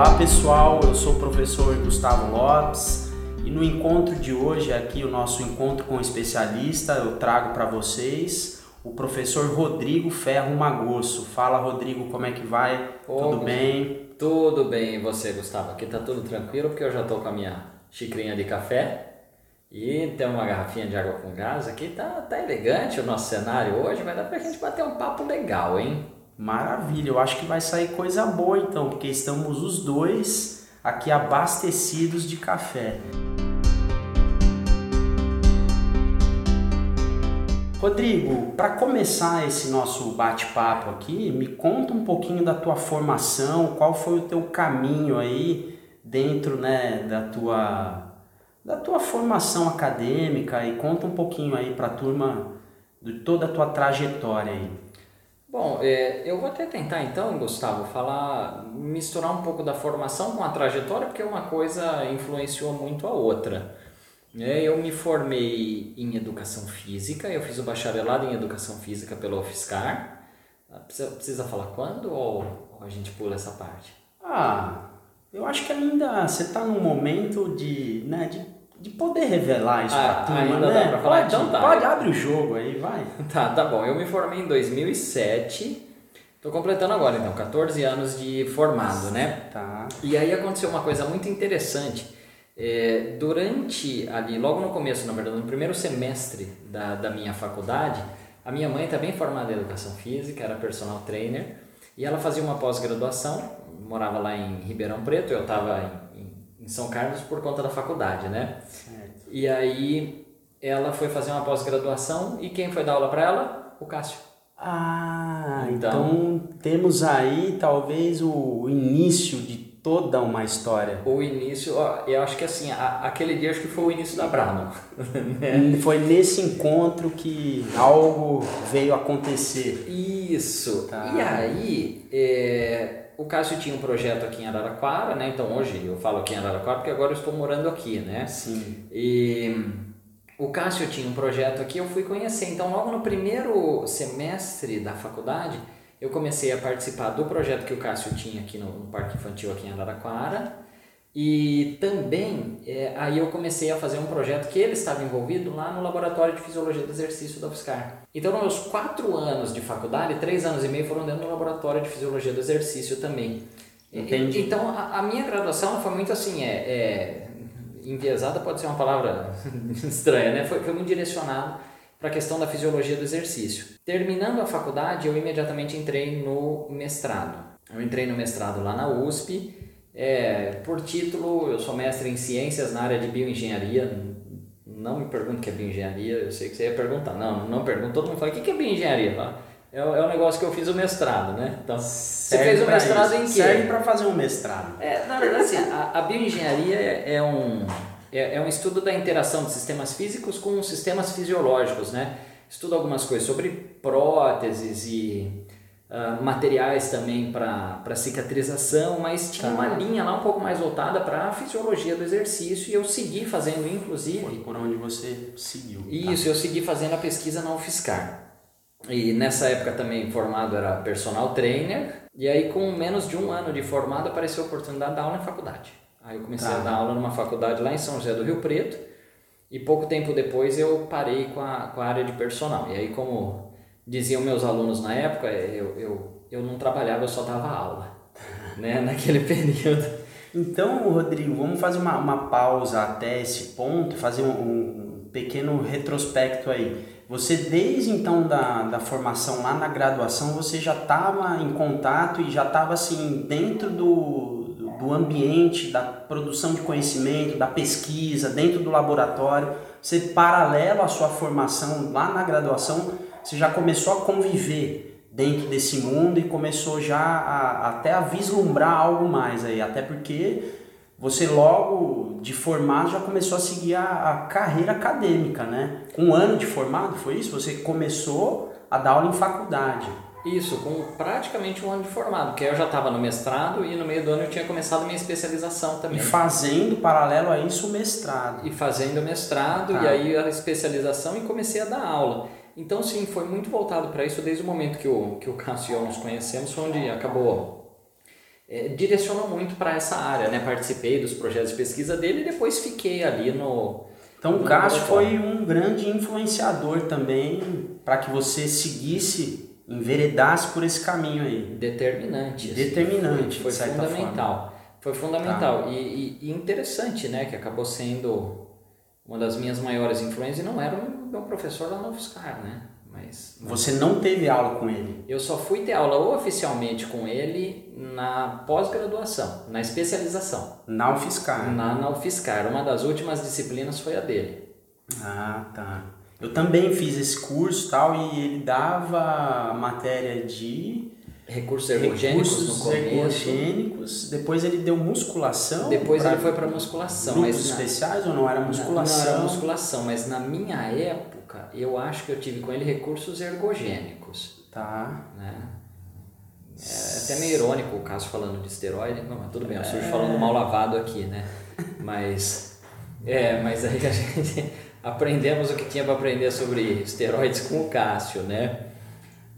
Olá pessoal, eu sou o professor Gustavo Lopes e no encontro de hoje, aqui o nosso encontro com o especialista, eu trago para vocês o professor Rodrigo Ferro Magosso. Fala Rodrigo, como é que vai? Ô, Tudo bem? Tudo bem, e você, Gustavo? Aqui tá tudo tranquilo porque eu já tô com a minha xicrinha de café e tem uma garrafinha de água com gás aqui. Tá, tá elegante o nosso cenário hoje, vai dar pra gente bater um papo legal, hein? Maravilha, eu acho que vai sair coisa boa então, porque estamos os dois aqui abastecidos de café. Rodrigo, para começar esse nosso bate-papo aqui, me conta um pouquinho da tua formação, qual foi o teu caminho aí dentro né, da, tua, da tua formação acadêmica e conta um pouquinho aí para a turma de toda a tua trajetória aí. Bom, é, eu vou até tentar então, Gustavo, falar, misturar um pouco da formação com a trajetória, porque uma coisa influenciou muito a outra. É, eu me formei em educação física, eu fiz o bacharelado em educação física pela UFSCar. Ah, precisa, precisa falar quando ou, a gente pula essa parte? Ah, eu acho que ainda você está num momento de, né, de, de poder revelar isso Ah, pra turma, ainda né? dá pra falar? Pode, Então tá. pode abre o jogo aí, vai. Tá, tá bom. Eu me formei em 2007. Tô completando agora, então, 14 anos de formado, né? Tá. E aí aconteceu uma coisa muito interessante. É, durante ali, logo no começo, na verdade, no primeiro semestre da, da minha faculdade, a minha mãe também formada em educação física, era personal trainer, e ela fazia uma pós-graduação, morava lá em Ribeirão Preto, eu estava em, em, São Carlos por conta da faculdade, né? Certo. E aí ela foi fazer uma pós-graduação e quem foi dar aula para ela? O Cássio. Ah, Então- então, temos aí talvez o início de toda uma história. O início, ó, eu acho que assim, a- aquele dia acho que foi o início da Brahma. né? Foi nesse encontro que algo veio acontecer. Isso. Tá. E aí, é, o Cássio tinha um projeto aqui em Araraquara, né? Então hoje eu falo aqui em Araraquara porque agora eu estou morando aqui, né? Sim. E o Cássio tinha um projeto aqui, eu fui conhecer. Então, logo no primeiro semestre da faculdade, eu comecei a participar do projeto que o Cássio tinha aqui no, no Parque Infantil aqui em Araraquara. E também, é, aí eu comecei a fazer um projeto que ele estava envolvido lá no Laboratório de Fisiologia do Exercício da UFSCar. Então, nos meus quatro anos de faculdade, três anos e meio foram dentro do Laboratório de Fisiologia do Exercício também. E- Entendi. Então, a, a minha graduação foi muito assim, é, é enviesada pode ser uma palavra estranha, né? Foi, foi muito direcionado para a questão da fisiologia do exercício. Terminando a faculdade, eu imediatamente entrei no mestrado. Eu entrei no mestrado lá na USP. É, por título, eu sou mestre em ciências na área de bioengenharia. Não me pergunte o que é bioengenharia, eu sei que você ia perguntar. Não, não pergunto. Todo mundo fala: o que é bioengenharia? É, é o negócio que eu fiz o mestrado, né? Então, você fez o mestrado isso. em quê? Serve para fazer um mestrado. É, na verdade, assim, a, a bioengenharia é, é um, é, é um estudo da interação de sistemas físicos com sistemas fisiológicos, né? Estuda algumas coisas sobre próteses e ah, materiais também para cicatrização, mas tinha Tá. uma linha lá um pouco mais voltada para a fisiologia do exercício e eu segui fazendo, Foi inclusive, por onde você seguiu. tá? isso, eu segui fazendo a pesquisa na UFSCar. E nessa época também formado era personal trainer. E aí com menos de um ano de formado apareceu a oportunidade de dar aula em faculdade. Aí eu comecei Tá. a dar aula numa faculdade lá em São José do Rio Preto. E pouco tempo depois eu parei com a, com a área de personal. E aí como diziam meus alunos na época, eu, eu, eu não trabalhava, eu só dava aula. né? Naquele período. Então, Rodrigo, vamos fazer uma, uma pausa até esse ponto, fazer um, um pequeno retrospecto aí. Você, desde então da, da formação lá na graduação, você já estava em contato e já estava assim, dentro do, do ambiente da produção de conhecimento, da pesquisa, dentro do laboratório. Você, paralelo à sua formação lá na graduação, você já começou a conviver dentro desse mundo e começou já a, até a vislumbrar algo mais aí, até porque você logo de formado já começou a seguir a, a carreira acadêmica, né? Com um ano de formado, foi isso? Você começou a dar aula em faculdade. Isso, com praticamente um ano de formado, porque eu já estava no mestrado e no meio do ano eu tinha começado a minha especialização E também. fazendo, paralelo a isso, o mestrado. E fazendo mestrado Tá. e aí a especialização e comecei a dar aula. Então, sim, foi muito voltado para isso desde o momento que o, que o Cássio e eu nos conhecemos, onde acabou é, direcionou muito para essa área, né? Participei dos projetos de pesquisa dele e depois fiquei ali no. Então o Cássio foi um grande influenciador também para que você seguisse, enveredasse por esse caminho aí. Determinante. Assim. Determinante. Foi, foi fundamental. Forma. Foi fundamental. Tá. E, e, interessante, né? Que acabou sendo uma das minhas maiores influências e não era o meu professor lá no UFSCar, né? Mas, Você não teve aula com ele? Eu só fui ter aula oficialmente com ele na pós-graduação, na especialização. Na UFSCar? Na, na UFSCar. Uma das últimas disciplinas foi a dele. Ah, tá. Eu também fiz esse curso tal e ele dava matéria de recursos ergogênicos recursos no começo. ergogênicos, depois ele deu musculação. Depois ele foi para musculação. Grupos mas especiais ou não era musculação? Não, era musculação, mas na minha época eu acho que eu tive com ele recursos ergogênicos. Tá. Né? É até meio irônico o caso falando de esteroide, não, mas tudo bem, eu estou é... falando mal lavado aqui, né? Mas, é, mas aí a gente aprendemos o que tinha para aprender sobre esteroides com o Cássio, né?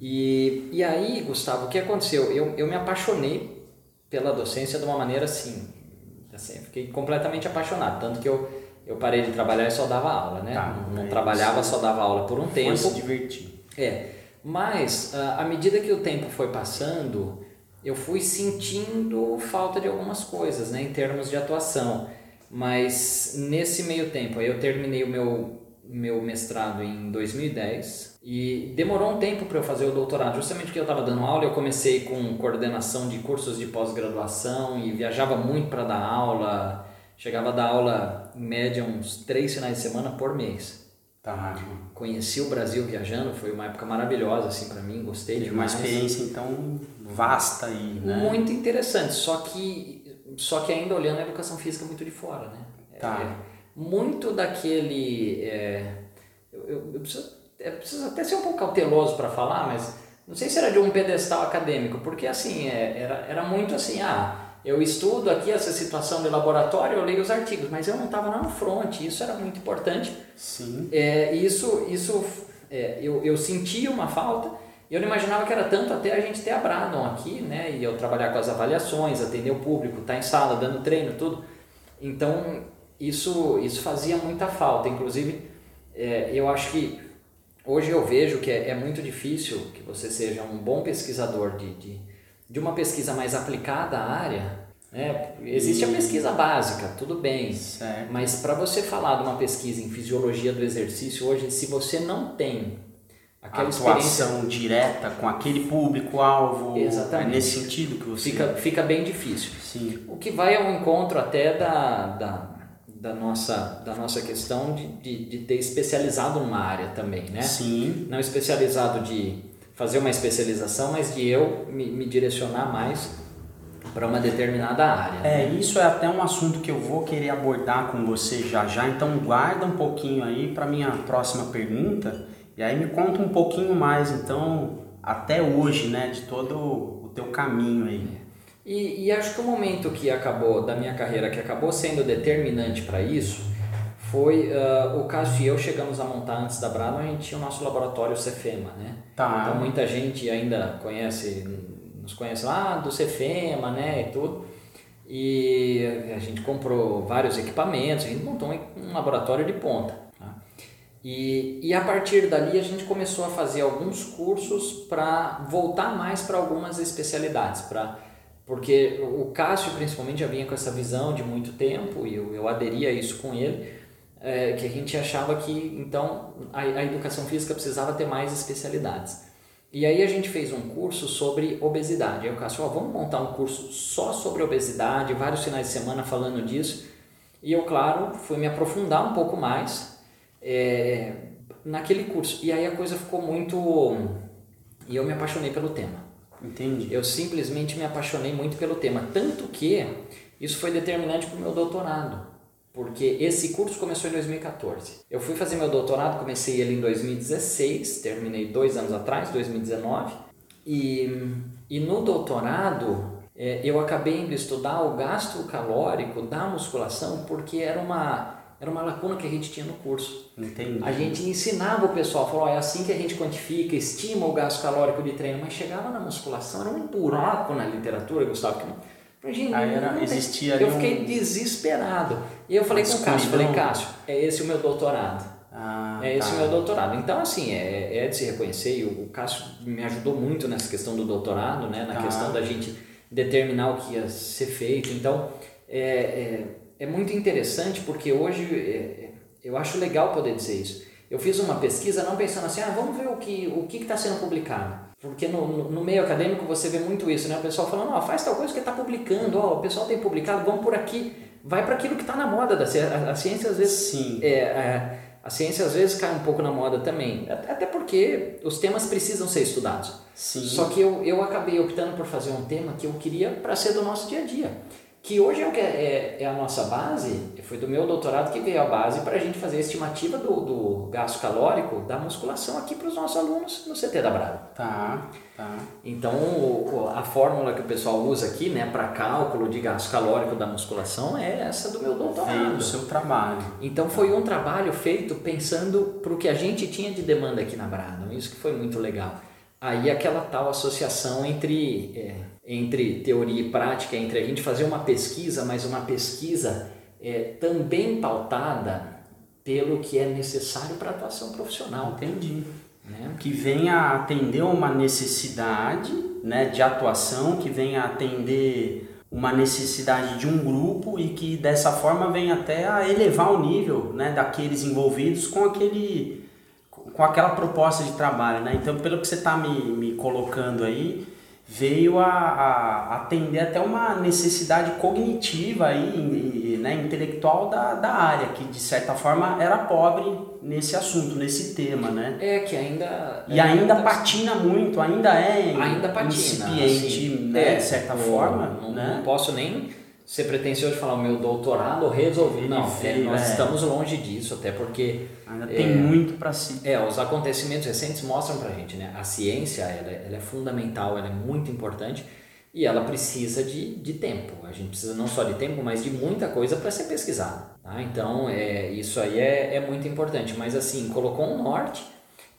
E, e aí, Gustavo, o que aconteceu? Eu, eu me apaixonei pela docência de uma maneira assim, assim, fiquei completamente apaixonado, tanto que eu, eu parei de trabalhar e só dava aula, né? Tá, não, não trabalhava, só dava aula por um foi tempo. se divertir. É, mas à medida que o tempo foi passando, eu fui sentindo falta de algumas coisas, né, em termos de atuação. Mas nesse meio tempo, aí eu terminei o meu, meu mestrado em 2010, e demorou um tempo para eu fazer o doutorado, justamente porque eu estava dando aula. Eu comecei com coordenação de cursos de pós-graduação e viajava muito para dar aula. Chegava a dar aula em média uns três finais de semana por mês. Tá. Conheci o Brasil viajando, foi uma época maravilhosa assim para mim, gostei Teve demais. Uma experiência então vasta aí, né? Muito interessante, só que só que ainda olhando a educação física muito de fora, né? Tá. É, muito daquele é, eu, eu, eu preciso é preciso até ser um pouco cauteloso para falar, mas não sei se era de um pedestal acadêmico, porque assim, é, era, era muito assim, ah, eu estudo aqui essa situação de laboratório, eu leio os artigos, mas eu não estava lá no front, isso era muito importante. Sim. É, isso, isso é, eu, eu sentia uma falta, eu não imaginava que era tanto até a gente ter a Bradon aqui, né, e eu trabalhar com as avaliações, atender o público, estar tá em sala, dando treino, tudo. Então, isso, isso fazia muita falta, inclusive, é, eu acho que hoje eu vejo que é, é, muito difícil que você seja um bom pesquisador de, de, de uma pesquisa mais aplicada à área. Né? Existe a pesquisa básica, tudo bem, certo. mas para você falar de uma pesquisa em fisiologia do exercício hoje, se você não tem aquela atuação direta com aquele público-alvo, é nesse sentido que você... Fica, fica bem difícil. Sim. O que vai ao encontro até da, da da nossa, da nossa questão de, de, de, ter especializado numa área também, né? Sim. Não especializado de fazer uma especialização, mas de eu me, me direcionar mais para uma determinada área. É, né? isso é até um assunto que eu vou querer abordar com você já já, então guarda um pouquinho aí para minha próxima pergunta e aí me conta um pouquinho mais, então, até hoje, né, de todo o teu caminho aí. E, e, acho que o momento que acabou da minha carreira, que acabou sendo determinante para isso, foi uh, o caso e eu chegamos a montar antes da Brado, a gente tinha o nosso laboratório Cefema, né? Tá. Então muita gente ainda conhece, nos conhece lá do Cefema, né, e tudo. E a gente comprou vários equipamentos, a gente montou um laboratório de ponta. Tá? E, e a partir dali a gente começou a fazer alguns cursos para voltar mais para algumas especialidades, para porque o Cássio principalmente já vinha com essa visão de muito tempo e eu, eu aderia a isso com ele, é, que a gente achava que então a, a educação física precisava ter mais especialidades. E aí a gente fez um curso sobre obesidade. Aí o Cássio, ó, vamos montar um curso só sobre obesidade, vários finais de semana falando disso. E eu, claro, fui me aprofundar um pouco mais é, naquele curso. E aí a coisa ficou muito... E eu me apaixonei pelo tema. Entendi. Eu simplesmente me apaixonei muito pelo tema, tanto que isso foi determinante para o meu doutorado, porque esse curso começou em 2014. Eu fui fazer meu doutorado, comecei ele em 2016, terminei dois anos atrás, 2019, e, e no doutorado é, eu acabei indo estudar o gasto calórico da musculação porque era uma era uma lacuna que a gente tinha no curso. Entendi. A gente ensinava o pessoal, falou, é assim que a gente quantifica, estima o gasto calórico de treino, mas chegava na musculação, era um buraco na literatura, Gustavo, que não, Gente, Aí era, não, existia eu fiquei um... desesperado. E eu falei com o Cássio, falei, Cássio, é esse o meu doutorado. Ah, é esse tá. o meu doutorado. Então, assim, é, é de se reconhecer, e o, o Cássio me ajudou muito nessa questão do doutorado, né? na Tá. questão da gente determinar o que ia ser feito. Então, é, é, é muito interessante porque hoje é, eu acho legal poder dizer isso. Eu fiz uma pesquisa não pensando assim, ah, vamos ver o que o que está sendo publicado. Porque no, no, meio acadêmico você vê muito isso, né? O pessoal falando, ó, faz tal coisa que está publicando, ó, o pessoal tem publicado, vamos por aqui. Vai para aquilo que está na moda da ciência. A, a ciência às vezes Sim. é, é, a ciência às vezes cai um pouco na moda também, até até porque os temas precisam ser estudados. Sim. Só que eu, eu acabei optando por fazer um tema que eu queria para ser do nosso dia a dia. Que hoje é, o que é, é a nossa base, foi do meu doutorado que veio a base para a gente fazer a estimativa do, do gasto calórico da musculação aqui para os nossos alunos no CT da Brava. Tá, tá. Então, o- a fórmula que o pessoal usa aqui, né, para cálculo de gasto calórico da musculação é essa do meu Veio doutorado. do seu trabalho. Então foi um trabalho feito pensando para o que a gente tinha de demanda aqui na Brado, isso que foi muito legal. Aí aquela tal associação entre, é, entre teoria e prática, entre a gente fazer uma pesquisa, mas uma pesquisa é, também pautada pelo que é necessário para a atuação profissional. Entendi. Né? Que venha atender uma necessidade né, de atuação, que venha atender uma necessidade de um grupo e que dessa forma venha até a elevar o nível né, daqueles envolvidos com aquele com aquela proposta de trabalho, né? Então, pelo que você está me, me colocando aí, veio a, a atender até uma necessidade cognitiva aí, e, né, intelectual da, da área, que de certa forma era pobre nesse assunto, nesse tema, né? É que ainda. E ainda tá- patina muito, ainda é ainda patina. incipiente, assim, né, é, de certa forma, Não, né? não posso nem ser pretensioso de falar o meu doutorado resolvi. Ele Não, é, nós é. estamos longe disso, até porque Ainda tem muito para se é, os acontecimentos recentes mostram pra gente, né? A ciência, ela, é- ela é fundamental, ela é muito importante e ela precisa de, de tempo. A gente precisa não só de tempo, mas de muita coisa para ser pesquisada. Tá? Então, é, isso aí é, é muito importante. Mas, assim, colocou um norte,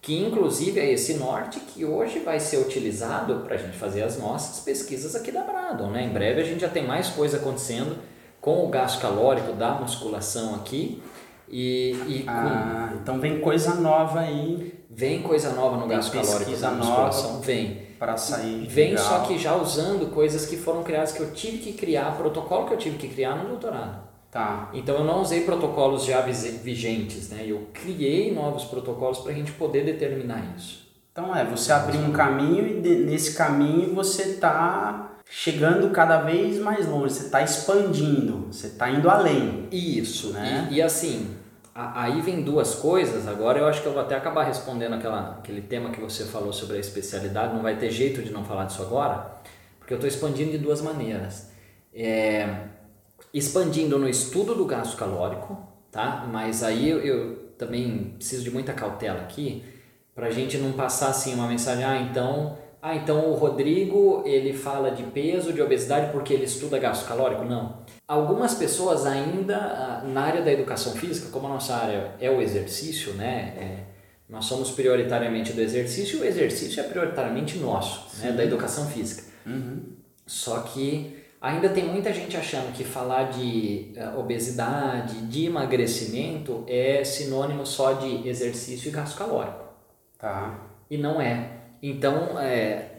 que inclusive é esse norte que hoje vai ser utilizado para a gente fazer as nossas pesquisas aqui da Bradon. Né? Em breve a gente já tem mais coisa acontecendo com o gasto calórico da musculação aqui. E, e com- Ah, então vem coisa nova aí Vem coisa nova no gasto calórico da nova. musculação? Vem. para sair. Vem legal. só que já usando coisas que foram criadas que eu tive que criar, protocolo que eu tive que criar no doutorado. Tá. Então eu não usei protocolos já vigentes, né? Eu criei novos protocolos para a gente poder determinar isso. Então é, você abriu um caminho e de- nesse caminho você está chegando cada vez mais longe, você está expandindo, você está indo além. Isso, Né? e, e assim, a- aí vem duas coisas. Agora eu acho que eu vou até acabar respondendo aquela, aquele tema que você falou sobre a especialidade. Não vai ter jeito de não falar disso agora, porque eu estou expandindo de duas maneiras. É, expandindo no estudo do gasto calórico, tá? Mas aí eu, eu também preciso de muita cautela aqui para a gente não passar assim uma mensagem, ah, então, ah, então o Rodrigo ele fala de peso, de obesidade porque ele estuda gasto calórico? Não. Algumas pessoas ainda ah, na área da educação física, como a nossa área é o exercício, né? É, nós somos prioritariamente do exercício e o exercício é prioritariamente nosso, né? Da educação física. Só que ainda tem muita gente achando que falar de eh, obesidade, de emagrecimento é sinônimo só de exercício e gasto calórico. Tá. E não é. Então, é,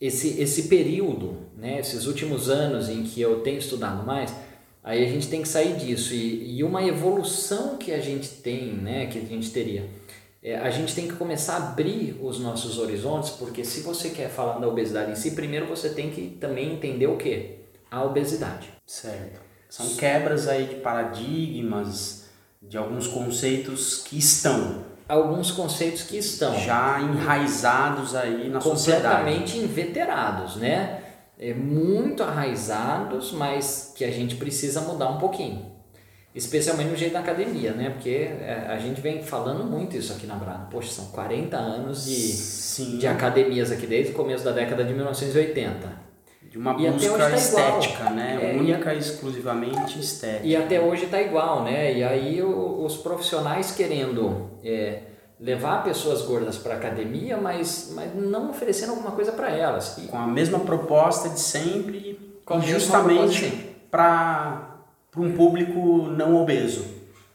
esse, esse período, né, esses últimos anos em que eu tenho estudado mais, aí a gente tem que sair disso. E, e uma evolução que a gente tem, né, que a gente teria, é, a gente tem que começar a abrir os nossos horizontes, porque se você quer falar da obesidade em si, primeiro você tem que também entender o que? A obesidade. Certo. São quebras aí de paradigmas, de alguns conceitos que estão Alguns conceitos que estão já enraizados aí na sociedade. completamente inveterados, né? É, muito arraizados, mas que a gente precisa mudar um pouquinho. Especialmente no jeito da academia, né? Porque é, a gente vem falando muito isso aqui na Brada. Poxa, são 40 anos de, Sim. de academias aqui desde o começo da década de 1980. De uma E busca tá igual. estética, né? É, Única e exclusivamente estética. E até hoje está igual, né? E aí o- os profissionais querendo é, levar pessoas gordas para academia, mas, mas não oferecendo alguma coisa para elas. E Com a mesma proposta de sempre, justamente para um público não obeso.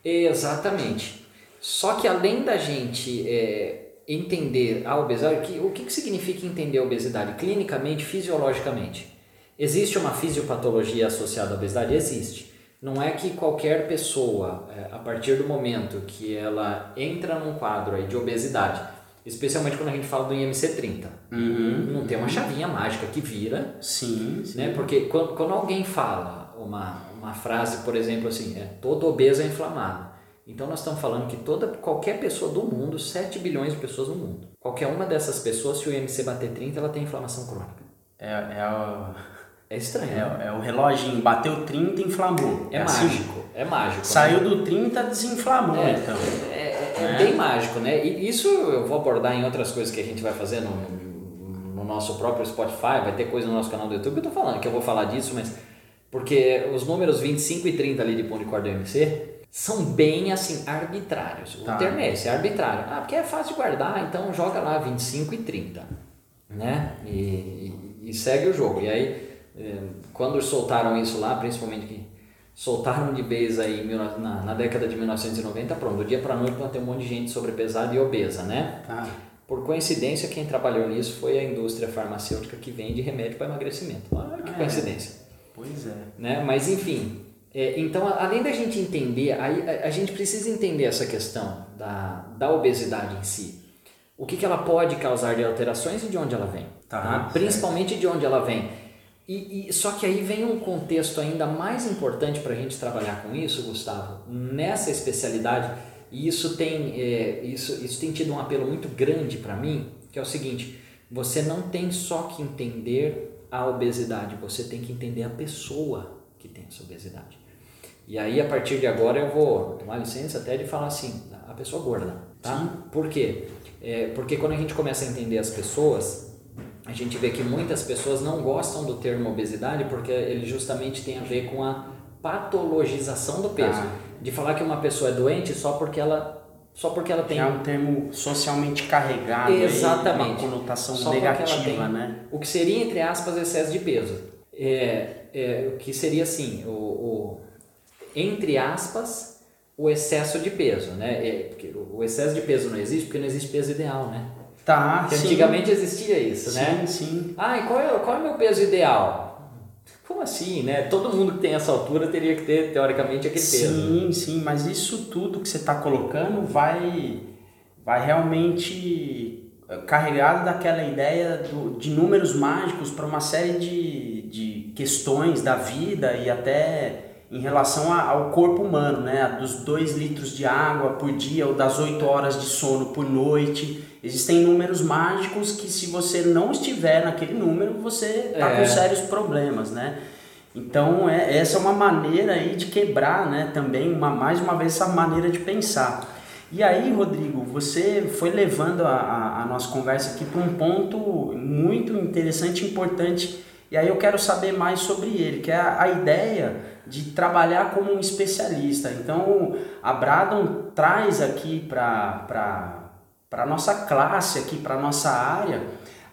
Exatamente. Só que além da gente é, entender a obesidade, o que, que significa entender a obesidade clinicamente, fisiologicamente? Existe uma fisiopatologia associada à obesidade? Existe. Não é que qualquer pessoa, é, a partir do momento que ela entra num quadro de obesidade, especialmente quando a gente fala do IMC30, uhum, não tem uma chavinha mágica que vira. Sim, sim. Né? Porque quando, quando alguém fala uma, uma frase, por exemplo, assim, é, todo obeso é inflamado. Então nós estamos falando que toda, qualquer pessoa do mundo, 7 bilhões de pessoas no mundo, qualquer uma dessas pessoas, se o IMC bater 30, ela tem inflamação crônica. É, é, o, é estranho. É, né? é o reloginho, bateu 30, inflamou. É, é mágico, assim. é mágico. Né? Saiu né? do 30, desinflamou, é, então. É, é, é, bem mágico, né? E isso eu vou abordar em outras coisas que a gente vai fazer no, no nosso próprio Spotify, vai ter coisa no nosso canal do YouTube. Eu tô falando que eu vou falar disso, mas porque os números 25 e 30 ali de ponto de corda do IMC são bem assim arbitrários. O tá. termo é esse, é arbitrário. Ah, porque é fácil de guardar, então joga lá 25 e 30, né? E, e, e segue o jogo. E aí, eh, quando soltaram isso lá, principalmente que soltaram de vez aí na, na década de 1990, pronto, do dia para noite vai ter um monte de gente sobrepesada e obesa, né? Tá. Por coincidência, quem trabalhou nisso foi a indústria farmacêutica que vende remédio para emagrecimento. Olha que ah, coincidência. É. Pois é. Né? Mas enfim, é, então, além da gente entender, a, a, gente precisa entender essa questão da, da obesidade em si. O que, que ela pode causar de alterações e de onde ela vem. Tá, tá? Principalmente de onde ela vem. E, e, só que aí vem um contexto ainda mais importante para a gente trabalhar com isso, Gustavo, nessa especialidade, e isso tem, é, isso, isso tem tido um apelo muito grande para mim, que é o seguinte, você não tem só que entender a obesidade, você tem que entender a pessoa que tem essa obesidade. E aí, a partir de agora, eu vou tomar licença até de falar assim, a pessoa gorda, tá? Sim. Por quê? É, porque quando a gente começa a entender as pessoas, a gente vê que muitas pessoas não gostam do termo obesidade porque ele justamente tem a ver com a patologização do peso. Ah. De falar que uma pessoa é doente só porque ela só porque ela tem é um termo socialmente carregado exatamente aí, uma conotação só negativa né o que seria entre aspas excesso de peso é, é o que seria assim o, o entre aspas, o excesso de peso, né? É, porque o excesso de peso não existe porque não existe peso ideal, né? Tá, porque antigamente existia isso, sim, né? Sim, sim. Ah, e qual é, qual é o meu peso ideal? Como assim, né? Todo mundo que tem essa altura teria que ter, teoricamente, aquele sim, peso. Sim, sim, mas isso tudo que você está colocando vai, vai realmente carregado daquela ideia do, de números mágicos para uma série de, de questões da vida e até em relação ao corpo humano, né? Dos 2 litros de água por dia ou das 8 horas de sono por noite. Existem números mágicos que se você não estiver naquele número, você está é. com sérios problemas, né? Então, é, essa é uma maneira aí de quebrar, né? Também, uma, mais uma vez, essa maneira de pensar. E aí, Rodrigo, você foi levando a, a, a nossa conversa aqui para um ponto muito interessante e importante. E aí eu quero saber mais sobre ele, que é a, a ideia de trabalhar como um especialista. Então, a Bradon traz aqui para a nossa classe, aqui para a nossa área,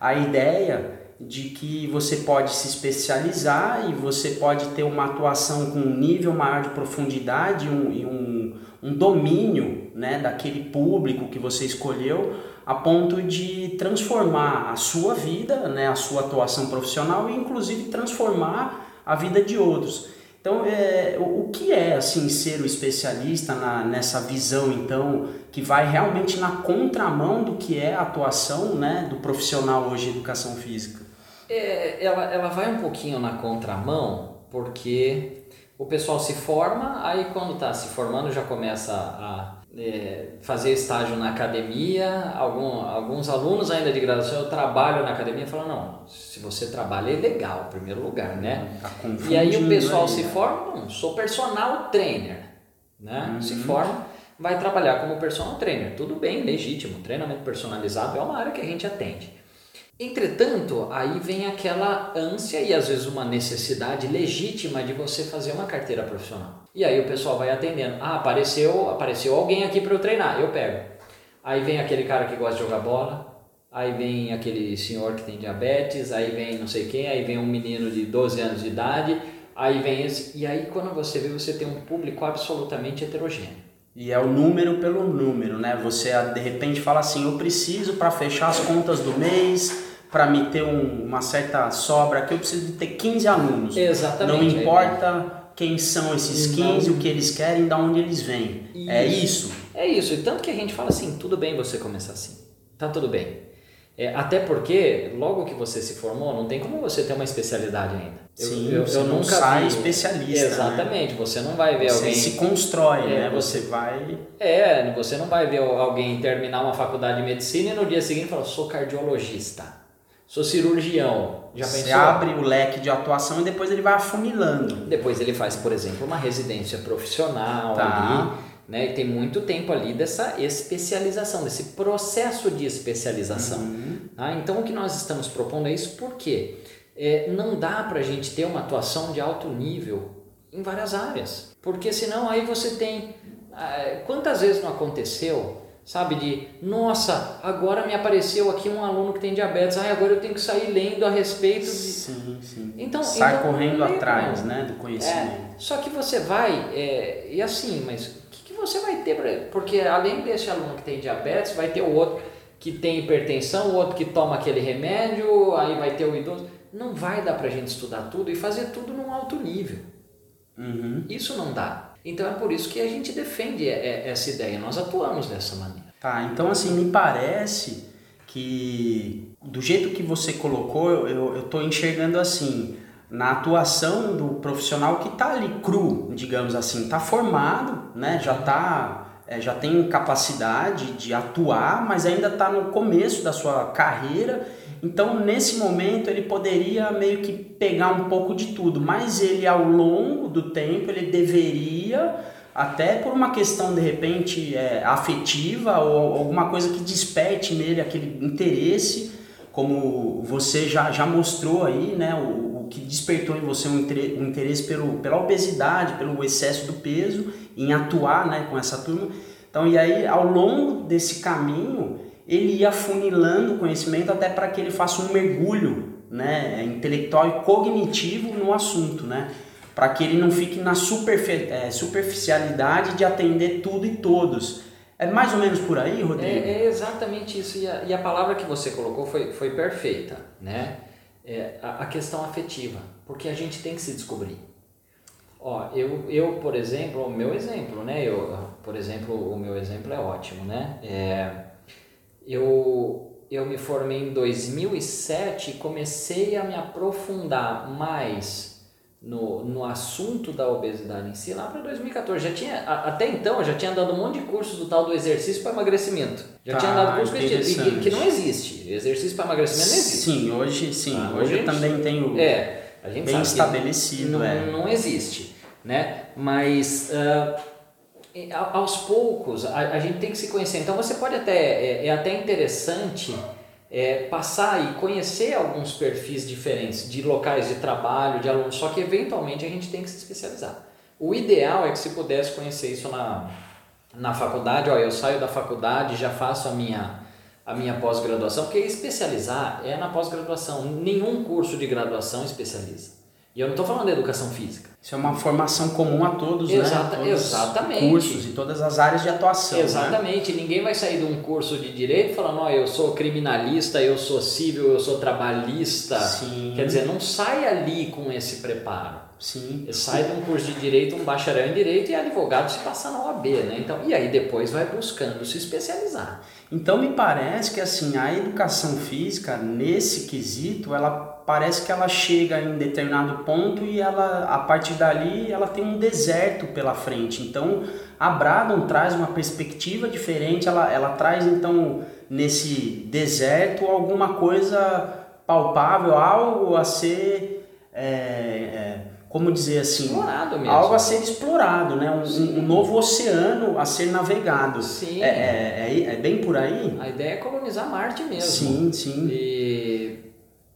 a ideia de que você pode se especializar e você pode ter uma atuação com um nível maior de profundidade um, e um, um domínio né, daquele público que você escolheu a ponto de transformar a sua vida, né, a sua atuação profissional e inclusive transformar a vida de outros. Então, é, o, que é assim ser o especialista na, nessa visão então que vai realmente na contramão do que é a atuação né, do profissional hoje em educação física? É, ela, ela vai um pouquinho na contramão porque o pessoal se forma, aí quando está se formando já começa a é, fazer estágio na academia, algum, alguns alunos ainda de graduação, eu trabalho na academia, falam, não, se você trabalha é legal, em primeiro lugar, né? Tá e aí o pessoal se forma, não, sou personal trainer, né? Uhum. Se forma, vai trabalhar como personal trainer, tudo bem, legítimo, treinamento personalizado é uma área que a gente atende. Entretanto, aí vem aquela ânsia e às vezes uma necessidade legítima de você fazer uma carteira profissional. E aí o pessoal vai atendendo. Ah, apareceu, apareceu alguém aqui para eu treinar, eu pego. Aí vem aquele cara que gosta de jogar bola, aí vem aquele senhor que tem diabetes, aí vem não sei quem, aí vem um menino de 12 anos de idade, aí vem esse. E aí quando você vê, você tem um público absolutamente heterogêneo. E é o número pelo número, né? Você de repente fala assim, eu preciso para fechar as contas do mês, para me ter um, uma certa sobra aqui, eu preciso de ter 15 alunos. Exatamente. Não importa quem são esses 15, Não. o que eles querem, de onde eles vêm. Isso. É isso. É isso. E tanto que a gente fala assim, tudo bem você começar assim. Tá tudo bem. É, até porque, logo que você se formou, não tem como você ter uma especialidade ainda. Eu, Sim, eu, você eu nunca sai vi... especialista. Né? Exatamente, né? você não vai ver você alguém. se constrói, é, né? Você vai. É, você não vai ver alguém terminar uma faculdade de medicina e no dia seguinte falar, sou cardiologista, sou cirurgião. Já você pensou? abre o leque de atuação e depois ele vai afunilando. Depois ele faz, por exemplo, uma residência profissional tá. ali né? E tem muito tempo ali dessa especialização, desse processo de especialização. Uhum. Tá? Então o que nós estamos propondo é isso porque é, não dá para a gente ter uma atuação de alto nível em várias áreas. Porque senão aí você tem. Ah, quantas vezes não aconteceu sabe? De nossa, agora me apareceu aqui um aluno que tem diabetes, ai, agora eu tenho que sair lendo a respeito de. Sim, sim. Então, Sai então, correndo atrás, né, do conhecimento. É, só que você vai, é, e assim, mas você vai ter, porque além desse aluno que tem diabetes, vai ter o outro que tem hipertensão, o outro que toma aquele remédio, aí vai ter o idoso. Não vai dar para a gente estudar tudo e fazer tudo num alto nível. Uhum. Isso não dá. Então é por isso que a gente defende essa ideia, nós atuamos dessa maneira. Tá, então assim, me parece que do jeito que você colocou, eu estou enxergando assim, na atuação do profissional que está ali cru, digamos assim, está formado, né? já tá, é, já tem capacidade de atuar, mas ainda está no começo da sua carreira. Então, nesse momento, ele poderia meio que pegar um pouco de tudo, mas ele, ao longo do tempo, ele deveria, até por uma questão de repente é, afetiva ou alguma coisa que desperte nele aquele interesse, como você já, já mostrou aí, né? O, que despertou em você um interesse pelo, pela obesidade, pelo excesso do peso, em atuar né, com essa turma. Então, e aí, ao longo desse caminho, ele ia funilando o conhecimento até para que ele faça um mergulho né, intelectual e cognitivo no assunto, né? Para que ele não fique na é, superficialidade de atender tudo e todos. É mais ou menos por aí, Rodrigo? É, é exatamente isso. E a, e a palavra que você colocou foi, foi perfeita, né? é, a, a questão afetiva, porque a gente tem que se descobrir. Ó, eu, eu, por exemplo, o meu exemplo, né? Eu, por exemplo, o meu exemplo é ótimo, né? É, eu, eu me formei em 2007 e comecei a me aprofundar mais no, no assunto da obesidade em si lá para 2014. Já tinha, até então eu já tinha dado um monte de cursos do tal do exercício para emagrecimento. Já tá, tinha dado curso que, que não existe. Exercício para emagrecimento não existe. Sim, hoje sim. Ah, hoje, eu também tenho é, a gente bem estabelecido. Não, é. não existe. Né? Mas uh, aos poucos a, a, gente tem que se conhecer. Então você pode até, é, é até interessante é, passar e conhecer alguns perfis diferentes de locais de trabalho, de alunos, só que eventualmente a gente tem que se especializar. O ideal é que se pudesse conhecer isso na, na faculdade, ó, eu saio da faculdade, já faço a minha, a minha pós-graduação, porque especializar é na pós-graduação, nenhum curso de graduação especializa. E eu não estou falando de educação física. Isso é uma formação comum a todos, Exata, né? Todos exatamente. cursos e todas as áreas de atuação. Né? Exatamente. Né? Ninguém vai sair de um curso de direito falando, ó, oh, eu sou criminalista, eu sou civil, eu sou trabalhista. Sim. Quer dizer, não sai ali com esse preparo. Sim. Sai de um curso de direito, um bacharel em direito e advogado se passar na OAB, né? Então, e aí depois vai buscando se especializar. Então me parece que assim, a educação física nesse quesito, ela parece que ela chega em determinado ponto e ela a partir dali ela tem um deserto pela frente. Então a Bradon traz uma perspectiva diferente, ela, ela traz então nesse deserto alguma coisa palpável, algo a ser é, é, como dizer assim, explorado mesmo. algo a ser explorado, né? Um, um novo oceano a ser navegado. Sim. É, é, é, é, bem por aí? A ideia é colonizar Marte mesmo. Sim, sim. E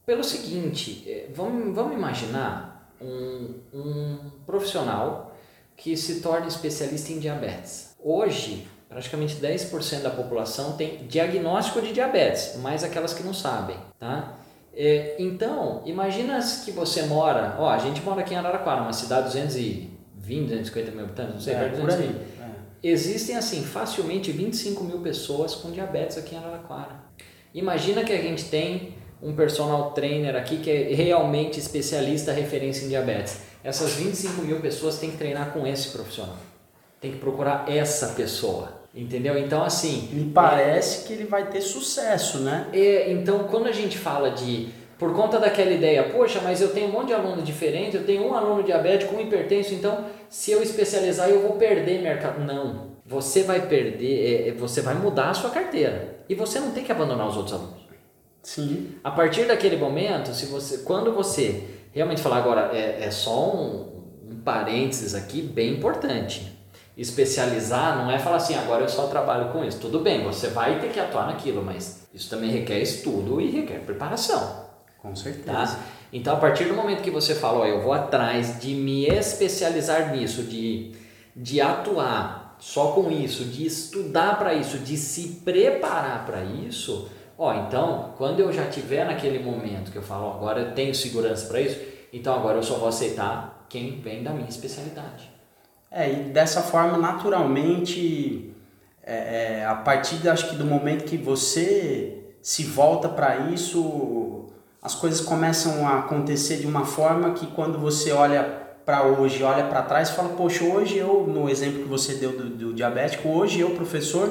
pelo seguinte, é, vamos, vamos imaginar um, um profissional que se torna especialista em diabetes. Hoje, praticamente 10% da população tem diagnóstico de diabetes, mais aquelas que não sabem, tá? É, então, imagina que você mora, ó, a gente mora aqui em Araraquara, uma cidade de 220, 250 mil habitantes, não sei, É, perto de por 200 aí. mil. É. Existem, assim, facilmente 25 mil pessoas com diabetes aqui em Araraquara. Imagina que a gente tem um personal trainer aqui que é realmente especialista, referência em diabetes. Essas 25 mil pessoas têm que treinar com esse profissional. Tem que procurar essa pessoa, entendeu? Então, assim... Me parece que ele vai ter sucesso, né? É, então, quando a gente fala de. Por conta daquela ideia, poxa, mas eu tenho um monte de aluno diferente, eu tenho um aluno diabético, um hipertenso, então se eu especializar eu vou perder mercado. Não. Você vai perder, é, você vai mudar a sua carteira. E você não tem que abandonar os outros alunos. Sim. A partir daquele momento, se você, quando você realmente falar agora, é, é só um, um parênteses aqui bem importante. Especializar não é falar assim, agora eu só trabalho com isso. Tudo bem, você vai ter que atuar naquilo, mas isso também requer estudo e requer preparação. Com certeza. Tá? Então, a partir do momento que você fala, ó, eu vou atrás de me especializar nisso, de, de atuar só com isso, de estudar para isso, de se preparar para isso, ó, então, quando eu já tiver naquele momento que eu falo, ó, agora eu tenho segurança para isso, então agora eu só vou aceitar quem vem da minha especialidade. É, e dessa forma, naturalmente, é, é, a partir, acho que do momento que você se volta para isso, as coisas começam a acontecer de uma forma que quando você olha para hoje, olha para trás, fala, poxa, hoje eu, no exemplo que você deu do, do diabético, hoje eu, professor,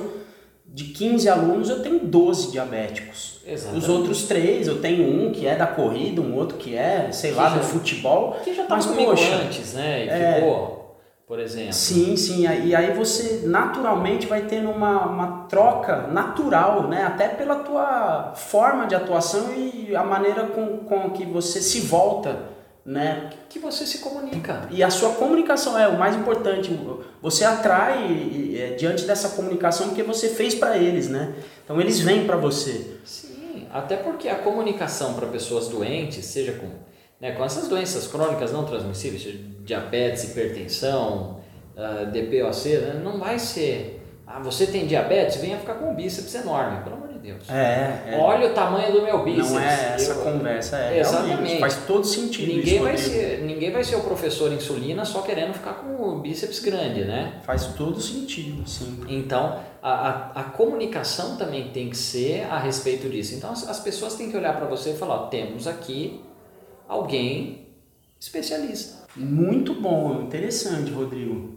de 15 alunos, eu tenho 12 diabéticos. Exatamente. Os outros três, eu tenho um que é da corrida, um outro que é, sei Que lá, já- do futebol. Que já estava Mas, poxa, antes, né? E é. ficou, por exemplo. Sim, sim. E aí você naturalmente vai tendo uma, uma troca natural, né? Até pela tua forma de atuação e a maneira com, com que você se volta, né? Que você se comunica. E a sua comunicação é o mais importante. Você atrai é, diante dessa comunicação porque você fez para eles, né? Então eles vêm para você. Sim, até porque a comunicação para pessoas doentes, seja com, né, com essas doenças crônicas não transmissíveis, seja diabetes, hipertensão, ah, DPOC, né, não vai ser, ah, você tem diabetes, venha ficar com um bíceps enorme, pelo amor de Deus. É, é. Olha o tamanho do meu bíceps. Não é essa Eu- conversa, é Exatamente. faz todo sentido Ninguém isso, vai, ser, ninguém vai ser o professor insulina só querendo ficar com o bíceps grande, né? Faz todo sentido, sim. Então, a, a, a comunicação também tem que ser a respeito disso. Então, as, as pessoas têm que olhar para você e falar: ó, temos aqui alguém especialista. Muito bom, interessante, Rodrigo.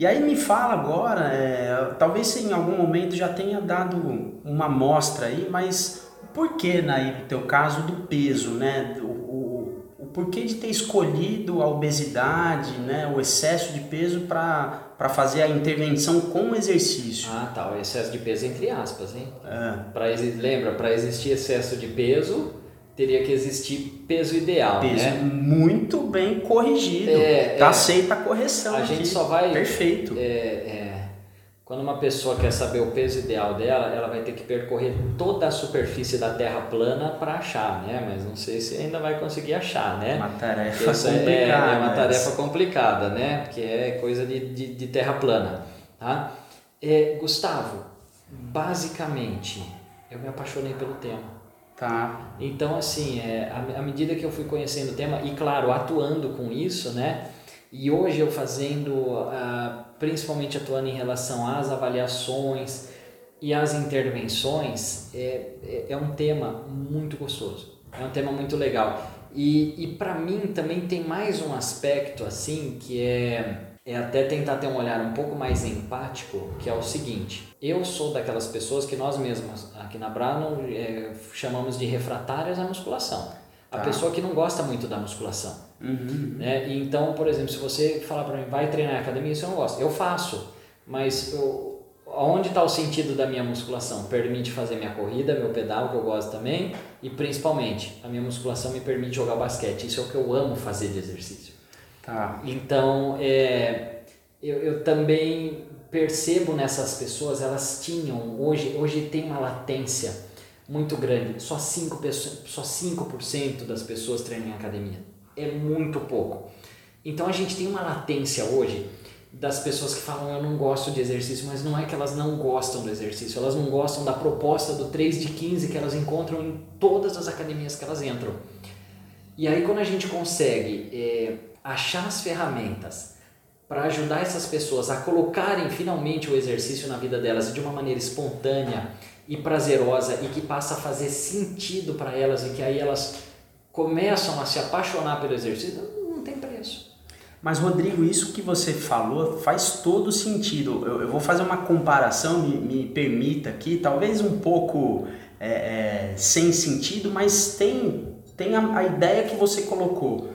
E aí me fala agora, é, talvez você em algum momento já tenha dado uma amostra aí, mas por que, né, no teu caso, do peso, né? O, o, o porquê de ter escolhido a obesidade, né, o excesso de peso para fazer a intervenção com o exercício? Ah, tá. O excesso de peso entre aspas, hein? É, Pra, lembra, para existir excesso de peso, teria que existir peso ideal, peso né? muito bem corrigido. É, tá é. aceita a correção A aqui. gente só vai Perfeito. É, é, quando uma pessoa quer saber o peso ideal dela, ela vai ter que percorrer toda a superfície da Terra plana para achar, né? Mas não sei se ainda vai conseguir achar, né? Uma tarefa Essa é, complicada. é uma tarefa essa. complicada, né? Porque é coisa de, de, de terra plana, tá? É, Gustavo, basicamente, eu me apaixonei pelo tema. Tá. Então, assim, é, à, medida que eu fui conhecendo o tema, e claro, atuando com isso, né? E hoje eu fazendo, ah, principalmente atuando em relação às avaliações e às intervenções, é, é, é um tema muito gostoso, é um tema muito legal. E, e para mim também tem mais um aspecto, assim, que é, é até tentar ter um olhar um pouco mais empático, que é o seguinte, eu sou daquelas pessoas que nós mesmos aqui na Brano é, chamamos de refratárias à musculação. A Tá. pessoa que não gosta muito da musculação. Uhum. Né? E Então, por exemplo, se você falar para mim, vai treinar em academia, isso eu não gosto. Eu faço, mas eu, onde está o sentido da minha musculação? Permite fazer minha corrida, meu pedal, que eu gosto também, e principalmente, a minha musculação me permite jogar basquete. Isso é o que eu amo fazer de exercício. Tá. Então, é, eu, eu também percebo nessas pessoas, elas tinham, hoje, hoje tem uma latência muito grande. Só 5%, pessoas- só 5% das pessoas treinam em academia. É muito pouco. Então, a gente tem uma latência hoje das pessoas que falam eu não gosto de exercício, mas não é que elas não gostam do exercício, elas não gostam da proposta do 3 de 15 que elas encontram em todas as academias que elas entram. E aí quando a gente consegue é, achar as ferramentas para ajudar essas pessoas a colocarem finalmente o exercício na vida delas de uma maneira espontânea e prazerosa e que passa a fazer sentido para elas e que aí elas começam a se apaixonar pelo exercício, não tem preço. Mas, Rodrigo, isso que você falou faz todo sentido. Eu, eu vou fazer uma comparação, me, me, permita aqui, talvez um pouco é, é, sem sentido, mas tem, tem a, a, ideia que você colocou.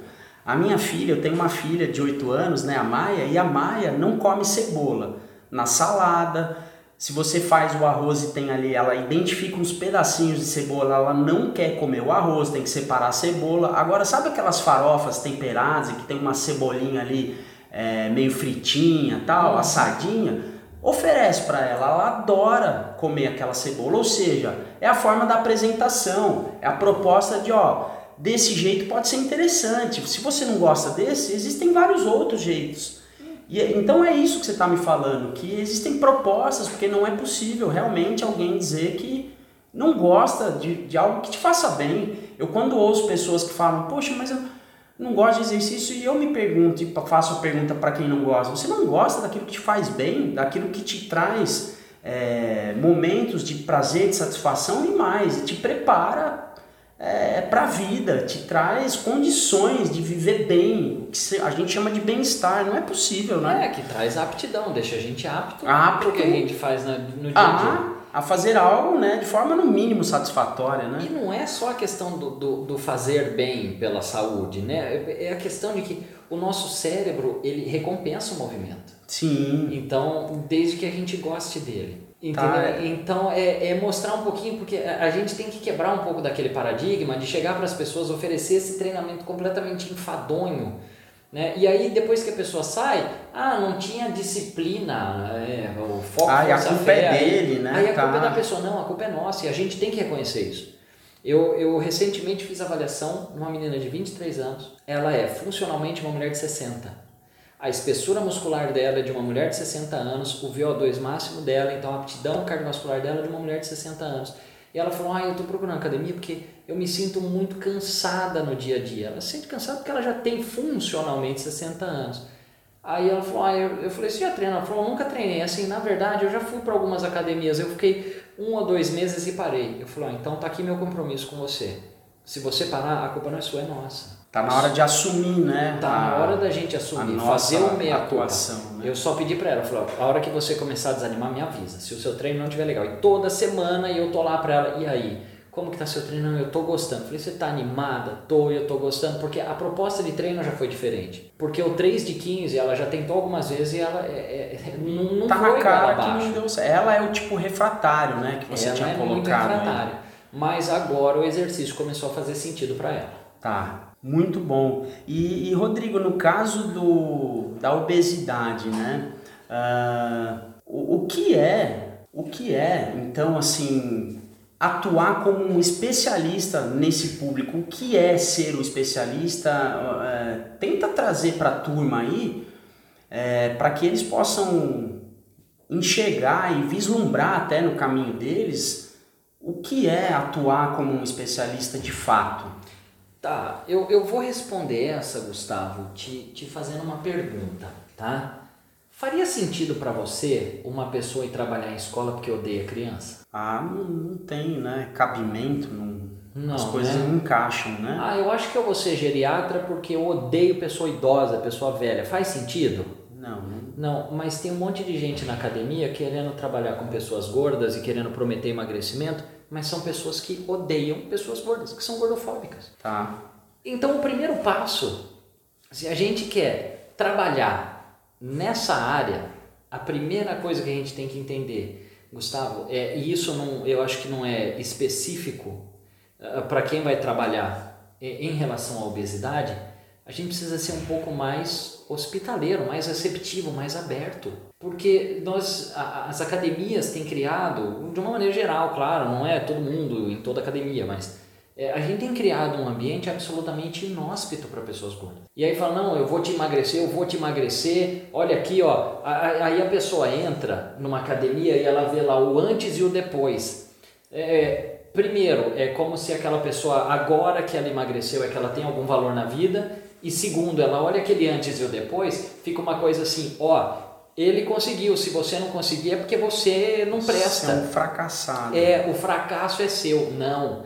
A minha filha, eu tenho uma filha de 8 anos, né, a Maia, e a Maia não come cebola na salada, se você faz o arroz e tem ali, ela identifica uns pedacinhos de cebola, ela não quer comer o arroz, tem que separar a cebola. Agora, sabe aquelas farofas temperadas que tem uma cebolinha ali é, meio fritinha, tal, uhum. assadinha? Oferece para ela, ela adora comer aquela cebola. Ou seja, é a forma da apresentação, é a proposta de, ó, desse jeito pode ser interessante. Se você não gosta desse, existem vários outros jeitos. E, então é isso que você está me falando, que existem propostas, porque não é possível realmente alguém dizer que não gosta de, de algo que te faça bem. Eu quando ouço pessoas que falam, poxa, mas eu não gosto de exercício e eu me pergunto e faço a pergunta para quem não gosta, você não gosta daquilo que te faz bem, daquilo que te traz é, momentos de prazer, de satisfação e mais, e te prepara é, para a vida, te traz condições de viver bem, que a gente chama de bem-estar, não é possível, né? É, que traz aptidão, deixa a gente apto, apto que a gente faz no dia a dia. A fazer algo né, de forma no mínimo satisfatória. Né? E não é só a questão do, do, do fazer bem pela saúde, né? É a questão de que o nosso cérebro ele recompensa o movimento. Sim. Então, desde que a gente goste dele. Tá. Então é, é, mostrar um pouquinho, porque a gente tem que quebrar um pouco daquele paradigma de chegar para as pessoas, oferecer esse treinamento completamente enfadonho. Né? E aí depois que a pessoa sai, ah, não tinha disciplina, é, o foco ah, a culpa fé, é dele, né? Aí a tá. culpa é da pessoa, não, a culpa é nossa e a gente tem que reconhecer isso. Eu, eu recentemente fiz avaliação numa menina de 23 anos, ela é funcionalmente uma mulher de 60 a espessura muscular dela é de uma mulher de 60 anos, o VO2 máximo dela, então a aptidão cardiovascular dela é de uma mulher de 60 anos. E ela falou: Ah, eu estou procurando academia porque eu me sinto muito cansada no dia a dia. Ela se sente cansada porque ela já tem funcionalmente 60 anos. Aí ela falou: Ah, eu, eu falei: Você já treina? Ela falou: Eu nunca treinei. Assim, na verdade, eu já fui para algumas academias. Eu fiquei um ou dois meses e parei. Eu falei: ah, Então tá aqui meu compromisso com você. Se você parar, a culpa não é sua, é nossa. Tá na hora de assumir, né? Tá na hora da gente assumir, fazer o meia atuação. Né? Eu só pedi para ela, falou, a hora que você começar a desanimar, me avisa. Se o seu treino não estiver legal. E toda semana eu tô lá para ela, e aí? Como que tá seu treino? Não, eu tô gostando. Falei, você tá animada? Tô, eu tô gostando, porque a proposta de treino já foi diferente. Porque o 3 de 15, ela já tentou algumas vezes e ela é, é, não, não tá foi na cara que não deu certo. Ela é o tipo refratário, né, que você ela tinha é colocado. Muito refratário. Mas agora o exercício começou a fazer sentido para ela. Tá. Muito bom. E, e, Rodrigo, no caso do, da obesidade, né? Uh, o, o que é, o que é, então, assim, atuar como um especialista nesse público? O que é ser o especialista? Uh, tenta trazer para a turma aí, uh, para que eles possam enxergar e vislumbrar até no caminho deles o que é atuar como um especialista de fato. Tá, eu, eu vou responder essa, Gustavo, te, te fazendo uma pergunta, tá? Faria sentido para você uma pessoa ir trabalhar em escola porque odeia criança? Ah, não, não tem, né? Cabimento, não, não as coisas né? não encaixam, né? Ah, eu acho que eu vou ser geriatra porque eu odeio pessoa idosa, pessoa velha. Faz sentido? Não, não. Não, mas tem um monte de gente na academia querendo trabalhar com pessoas gordas e querendo prometer emagrecimento mas são pessoas que odeiam pessoas gordas, que são gordofóbicas. Tá. Então, o primeiro passo, se a gente quer trabalhar nessa área, a primeira coisa que a gente tem que entender, Gustavo, é, e isso não, eu acho que não é específico uh, para quem vai trabalhar em relação à obesidade, a gente precisa ser um pouco mais hospitaleiro, mais receptivo, mais aberto. Porque nós, as academias têm criado, de uma maneira geral, claro, não é todo mundo em toda academia, mas É, a gente tem criado um ambiente absolutamente inóspito para pessoas gordas. E aí fala, não, eu vou te emagrecer, eu vou te emagrecer. Olha aqui, ó. Aí a pessoa entra numa academia e ela vê lá o antes e o depois. É, primeiro, é como se aquela pessoa, agora que ela emagreceu, é que ela tem algum valor na vida. E segundo, ela olha aquele antes e o depois, fica uma coisa assim, ó, ele conseguiu. Se você não conseguir é porque você não presta. Você é um fracassado. É, o fracasso é seu. Não.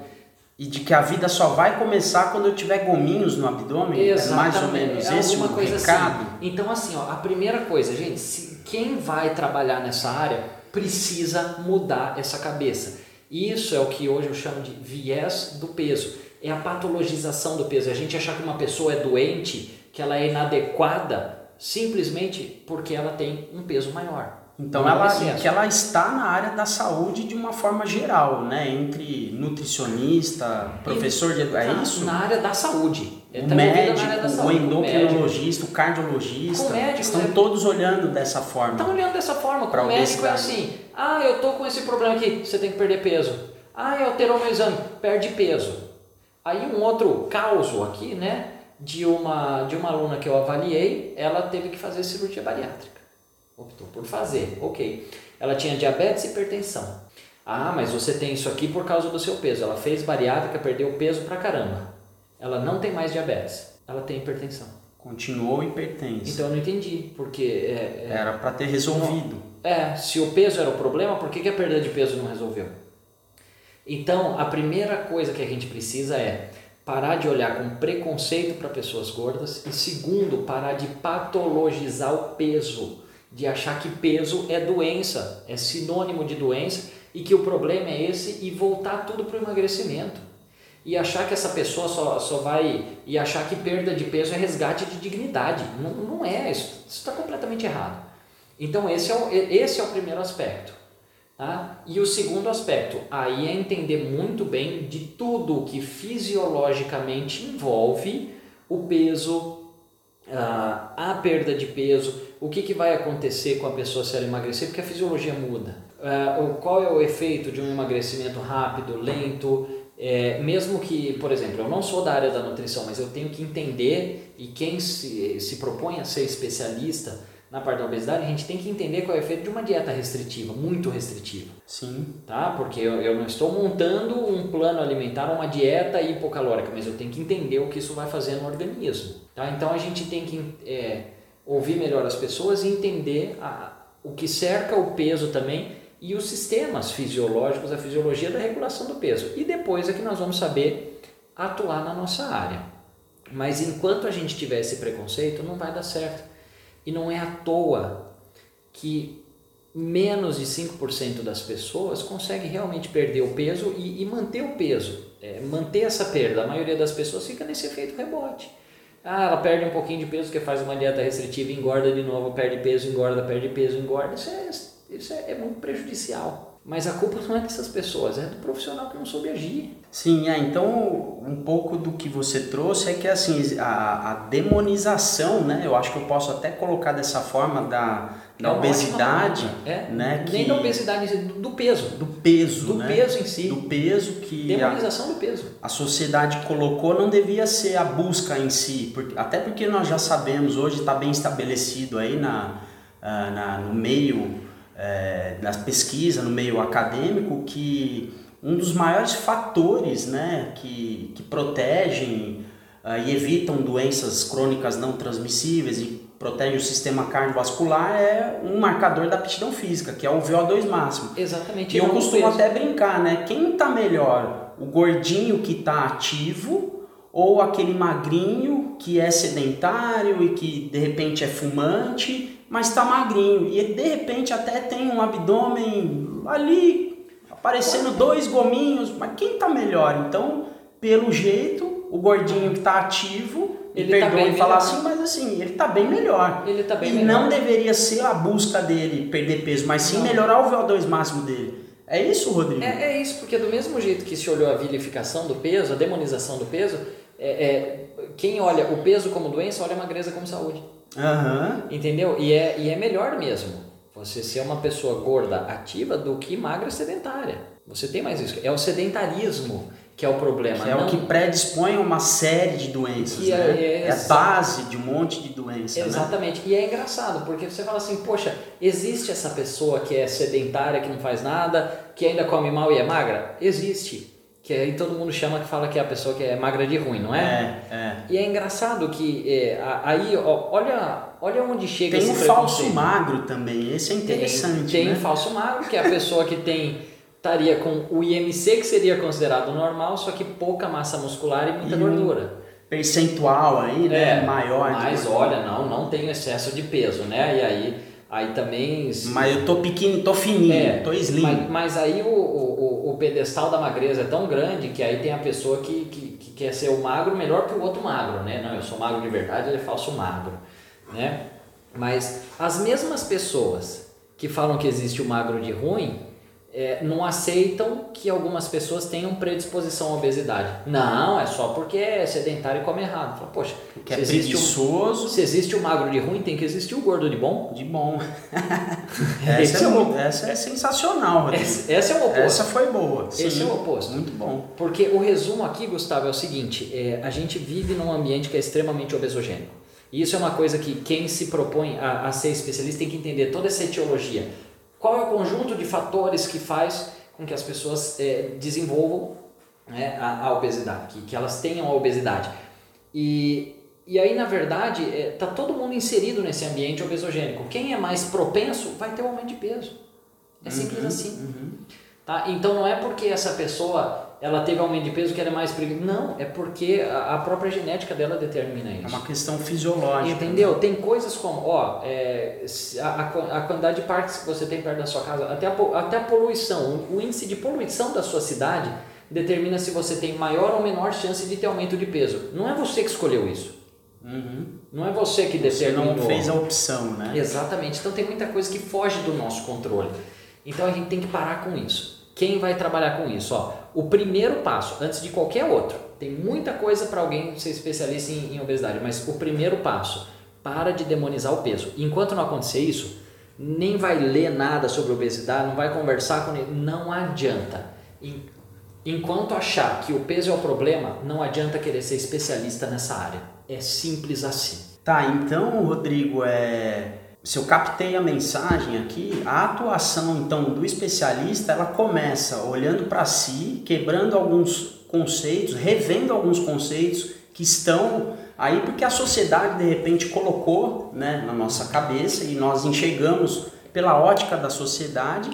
E de que a vida só vai começar quando eu tiver gominhos no abdômen? Exatamente. É mais ou menos é esse o coisa recado? Assim. Então, assim, ó, a primeira coisa, gente, se, quem vai trabalhar nessa área precisa mudar essa cabeça. Isso é o que hoje eu chamo de viés do peso. É a patologização do peso. É a gente achar que uma pessoa é doente, que ela é inadequada, simplesmente porque ela tem um peso maior. Então ela, que ela está na área da saúde de uma forma geral, né? Entre nutricionista, professor de é isso? Na área da saúde. O tá médico, o endocrinologista, o cardiologista, o médico, estão né? todos olhando dessa forma. Estão olhando dessa forma. Com o médico é assim, ah, eu tô com esse problema aqui, você tem que perder peso. Ah, eu alterou meu exame, perde peso. Aí um outro caso aqui, né? De uma, de uma aluna que eu avaliei, ela teve que fazer cirurgia bariátrica optou por fazer, ok. Ela tinha diabetes e hipertensão. Ah, mas você tem isso aqui por causa do seu peso. Ela fez bariátrica, perdeu peso pra caramba. Ela não tem mais diabetes, ela tem hipertensão. Continuou hipertensa. Então eu não entendi, porque... É, é, era para ter resolvido. É, se o peso era o problema, por que, que a perda de peso não resolveu? Então, a primeira coisa que a gente precisa é parar de olhar com preconceito para pessoas gordas e segundo, parar de patologizar o peso de achar que peso é doença, é sinônimo de doença e que o problema é esse e voltar tudo para o emagrecimento. E achar que essa pessoa só, só vai. e achar que perda de peso é resgate de dignidade. Não, não é, isso está completamente errado. Então, esse é o, esse é o primeiro aspecto. Tá? E o segundo aspecto, aí é entender muito bem de tudo que fisiologicamente envolve o peso, a, perda de peso, o que, que vai acontecer com a pessoa se ela emagrecer, porque a fisiologia muda. Uh, qual é o efeito de um emagrecimento rápido, lento, é, mesmo que, por exemplo, eu não sou da área da nutrição, mas eu tenho que entender, e quem se, se propõe a ser especialista na parte da obesidade, a gente tem que entender qual é o efeito de uma dieta restritiva, muito restritiva. Sim. Tá? Porque eu, eu não estou montando um plano alimentar, uma dieta hipocalórica, mas eu tenho que entender o que isso vai fazer no organismo. Tá? Então a gente tem que. É, ouvir melhor as pessoas e entender a, o que cerca o peso também e os sistemas fisiológicos, a fisiologia da regulação do peso. E depois é que nós vamos saber atuar na nossa área. Mas enquanto a gente tiver esse preconceito, não vai dar certo. E não é à toa que menos de 5% das pessoas consegue realmente perder o peso e, e manter o peso, é, manter essa perda. A maioria das pessoas fica nesse efeito rebote. Ah, ela perde um pouquinho de peso porque faz uma dieta restritiva, engorda de novo, perde peso, engorda, perde peso, engorda. Isso é, isso é, é muito prejudicial. Mas a culpa não é dessas pessoas, é do profissional que não soube agir. Sim, é, então um pouco do que você trouxe é que assim a, a demonização, né? Eu acho que eu posso até colocar dessa forma da, da é obesidade, é, né? Nem que, da obesidade, do peso. Do peso, Do né? peso em si. Do peso que demonização a, do peso. A sociedade colocou não devia ser a busca em si, porque, até porque nós já sabemos hoje está bem estabelecido aí na, ah, na no meio é, na pesquisa, no meio acadêmico, que um dos maiores fatores né, que, que protegem uh, e evitam doenças crônicas não transmissíveis e protege o sistema cardiovascular é um marcador da aptidão física, que é o VO2 máximo. Exatamente. E eu costumo até brincar, né? Quem está melhor? O gordinho que está ativo ou aquele magrinho que é sedentário e que de repente é fumante mas está magrinho e ele de repente até tem um abdômen ali aparecendo dois gominhos, mas quem está melhor? Então, pelo jeito, o gordinho que está ativo, ele tá perdoe falar assim, mas assim, ele está bem melhor. Ele tá bem e melhor. não deveria ser a busca dele perder peso, mas sim não. melhorar o VO2 máximo dele. É isso, Rodrigo? É, é, isso, porque do mesmo jeito que se olhou a vilificação do peso, a demonização do peso, é, é, quem olha o peso como doença, olha a magreza como saúde. Uhum. Entendeu? E é, e é melhor mesmo você ser uma pessoa gorda ativa do que magra sedentária. Você tem mais isso. É o sedentarismo que é o problema. Que é não... o que predispõe a uma série de doenças, Que é- né? é É, a base de um monte de doenças, né? Exatamente. E é engraçado, porque você fala assim, poxa, existe essa pessoa que é sedentária, que não faz nada, que ainda come mal e é magra? Existe. Que aí todo mundo chama que fala que é a pessoa que é magra de ruim, não é? É, é. E é engraçado que é, aí, ó, olha, olha onde chega Tem esse o falso preconceito. magro também, esse é interessante, Tem, tem né? falso magro, que é a pessoa que tem estaria com o IMC que seria considerado normal, só que pouca massa muscular e muita E um gordura. Percentual aí, né? Maior. de Mas olha, não, não tenho excesso de peso, né? E aí, aí também. Mas eu tô pequeno, tô fininho, É, tô slim. Mas, mas aí o, o, o pedestal da magreza é tão grande que aí tem a pessoa que, que, que quer ser o magro melhor que o outro magro, né? Não, eu sou magro de verdade, ele é falso magro, né? Mas as mesmas pessoas que falam que existe o magro de ruim é, não aceitam que algumas pessoas tenham predisposição à obesidade. Não, é só porque é sedentário e come errado. Fala, Poxa, Que é se existe, um, preguiçoso se existe o magro de ruim, tem que existir o gordo de bom. de bom. Esse essa, é é, mu- essa é sensacional, Rodrigo. Esse, esse é o oposto. Essa foi boa. Esse sim. é o oposto. Muito bom. Porque o resumo aqui, Gustavo, é o seguinte: é, a gente vive num ambiente que é extremamente obesogênico. E isso é uma coisa que quem se propõe a, a ser especialista tem que entender toda essa etiologia. Qual é o conjunto de fatores que faz com que as pessoas é, desenvolvam né, a, a obesidade, que, que elas tenham a obesidade? E, e aí, na verdade, está todo mundo inserido nesse ambiente obesogênico. Quem é mais propenso vai ter um aumento de peso. É simples assim. Tá? Então não é porque essa pessoa ela teve aumento de peso que ela é mais perigosa. Não, é porque a própria genética dela determina É isso. uma questão fisiológica. Entendeu? Tem coisas como, ó, é, a, a quan- a quantidade de parques que você tem perto da sua casa, até a, até a poluição, o, o índice de poluição da sua cidade determina se você tem maior ou menor chance de ter aumento de peso. Não é você que escolheu isso. Uhum. Não é você que Você determinou. não fez a opção, né? Exatamente. Então tem muita coisa que foge do nosso controle. Então a gente tem que parar com isso. Quem vai trabalhar com isso? Ó, o primeiro passo, antes de qualquer outro, tem muita coisa para alguém ser especialista em, em obesidade, mas o primeiro passo, para de demonizar o peso. Enquanto não acontecer isso, nem vai ler nada sobre obesidade, não vai conversar com ele, não adianta. En- Enquanto achar que o peso é o problema, não adianta querer ser especialista nessa área. É simples assim. Tá, então, Rodrigo, é... se eu captei a mensagem aqui, a atuação então do especialista, ela começa olhando para si, quebrando alguns conceitos, revendo alguns conceitos que estão aí porque a sociedade de repente colocou, né, na nossa cabeça e nós enxergamos pela ótica da sociedade.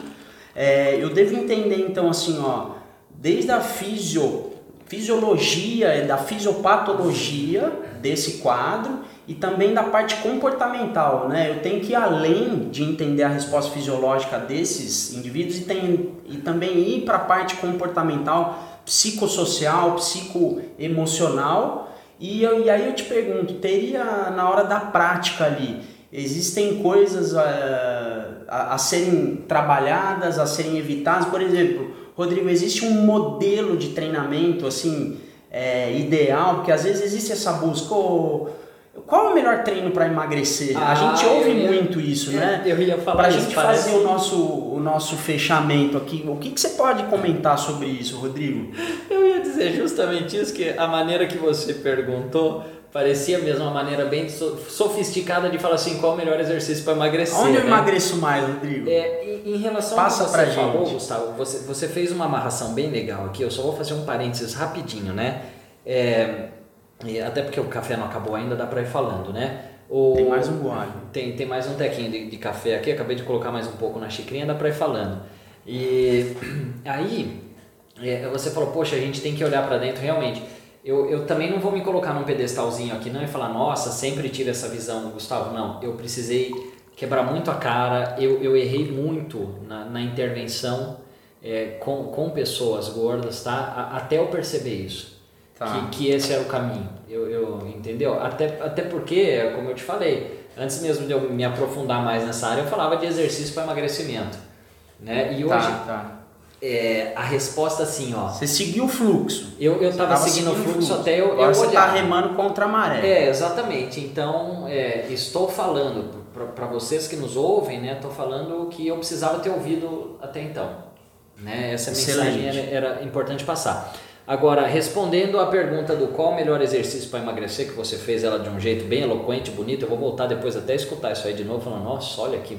É, eu devo entender então assim, ó, desde a fisio, fisiologia, da fisiopatologia desse quadro e também da parte comportamental, né? Eu tenho que ir além de entender a resposta fisiológica desses indivíduos e, tem, e também ir para a parte comportamental, psicossocial, psicoemocional. E, eu, e aí eu te pergunto, teria na hora da prática ali, existem coisas eh, a, a serem trabalhadas, a serem evitadas? Por exemplo, Rodrigo, existe um modelo de treinamento assim é, ideal? Porque às vezes existe essa busca. ô, qual é o melhor treino para emagrecer? a Ah, gente ouve eu ia- muito isso, né? Eu ia falar Para a gente parece- fazer o nosso, o nosso fechamento aqui, o que, que você pode comentar sobre isso, Rodrigo? Eu ia dizer justamente isso, que a maneira que você perguntou parecia mesmo uma maneira bem so- sofisticada de falar assim, qual o melhor exercício para emagrecer. Onde eu né? emagreço mais, Rodrigo? É, em, relação Passa ao que você falou, gente. Gustavo, você, você fez uma amarração bem legal aqui, eu só vou fazer um parênteses rapidinho, né? É, e até porque o café não acabou ainda, dá para ir falando, né? O, Tem mais um gole. tem, tem mais um tequinho de, de café aqui, acabei de colocar mais um pouco na xicrinha, dá pra ir falando. E aí, é, você falou, poxa, a gente tem que olhar pra dentro, realmente. Eu, eu também não vou me colocar num pedestalzinho aqui, não, e falar, nossa, sempre tive essa visão, Gustavo. Não, eu precisei quebrar muito a cara, eu, eu errei muito na, na intervenção é, com, com pessoas gordas, tá? A- até eu perceber isso Tá. que, que esse era o caminho. Eu, eu entendeu? Até, até porque, como eu te falei, antes mesmo de eu me aprofundar mais nessa área, eu falava de exercício para emagrecimento, né? E hoje Tá, tá. é, a resposta assim, ó, Você seguiu o fluxo. eu eu tava, Tava seguindo o seguindo fluxo até eu, Agora eu você olhar. tá remando contra a maré. É, exatamente. Então, é, estou falando para vocês que nos ouvem, né? Estou falando o que eu precisava ter ouvido até então. Né? Essa Excelente. mensagem era, era importante passar. Agora, respondendo à pergunta do qual o melhor exercício para emagrecer, que você fez ela de um jeito bem eloquente, bonito, eu vou voltar depois até escutar isso aí de novo, falando, nossa, olha que,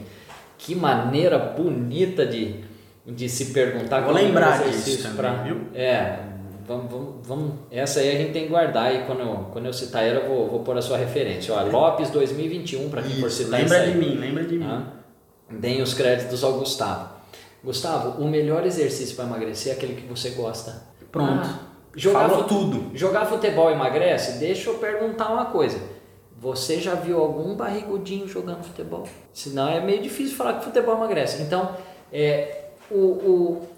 que maneira bonita de, de se perguntar. Vou lembrar disso também, pra, viu? É, vamos, vamos, vamos, essa aí a gente tem que guardar e quando eu, quando eu citar ela eu vou, vou pôr a sua referência. Ó, Lopes 2021, para quem isso, for citar Lembra de mim, lembra de mim. Ah, deem os créditos ao Gustavo. Gustavo, o melhor exercício para emagrecer é aquele que você gosta. Pronto. Ah, jogar Falou tudo. Jogar futebol emagrece? Deixa eu perguntar uma coisa. Você já viu algum barrigudinho jogando futebol? Senão é meio difícil falar que futebol emagrece. Então, é, o, o,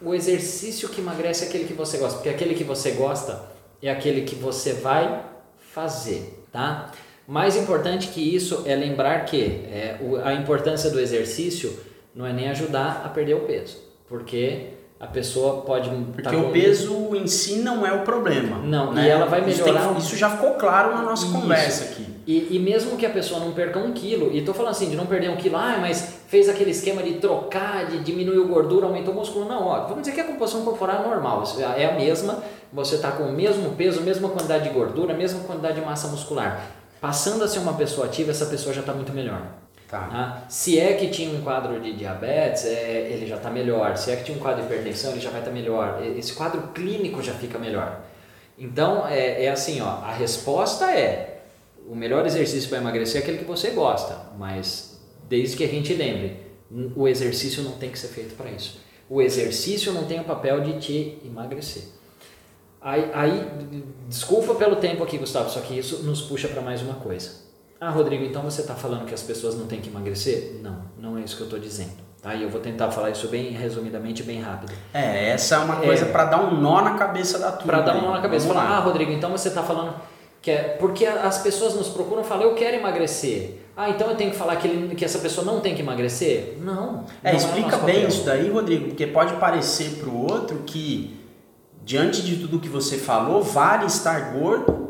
o exercício que emagrece é aquele que você gosta. Porque aquele que você gosta é aquele que você vai fazer, tá? Mais importante que isso é lembrar que é, a importância do exercício não é nem ajudar a perder o peso, porque a pessoa pode. Porque tá o peso em si não é o problema. Não, né? e ela vai melhorar. Isso, tem, isso já ficou claro na nossa isso. conversa aqui. E, e mesmo que a pessoa não perca um quilo, e tô falando assim, de não perder um quilo, ah, mas fez aquele esquema de trocar, de diminuir o gordura, aumentou o músculo. Não, ó, vamos dizer que a composição corporal é normal, é a mesma, você está com o mesmo peso, mesma quantidade de gordura, mesma quantidade de massa muscular. Passando a ser uma pessoa ativa, essa pessoa já está muito melhor. Tá. Ah, se é que tinha um quadro de diabetes, é, ele já está melhor. Se é que tinha um quadro de hipertensão, ele já vai estar tá melhor. Esse quadro clínico já fica melhor. Então, é, é assim, ó, a resposta é, o melhor exercício para emagrecer é aquele que você gosta, mas desde que a gente lembre, o exercício não tem que ser feito para isso. O exercício não tem o papel de te emagrecer. Aí, aí, desculpa pelo tempo aqui, Gustavo, só que isso nos puxa para mais uma coisa. Ah, Rodrigo, então você está falando que as pessoas não têm que emagrecer? Não, não é isso que eu estou dizendo. Tá? E eu vou tentar falar isso bem resumidamente, bem rápido. É, essa é uma coisa é, para dar um nó na cabeça da turma. Para dar um nó na cabeça. Falar, ah, Rodrigo, então você está falando que é porque as pessoas nos procuram e falam, eu quero emagrecer. Ah, então eu tenho que falar que, ele, que essa pessoa não tem que emagrecer? Não. É, não é explica é bem papel. isso daí, Rodrigo, porque pode parecer para o outro que, diante de tudo que você falou, vale estar gordo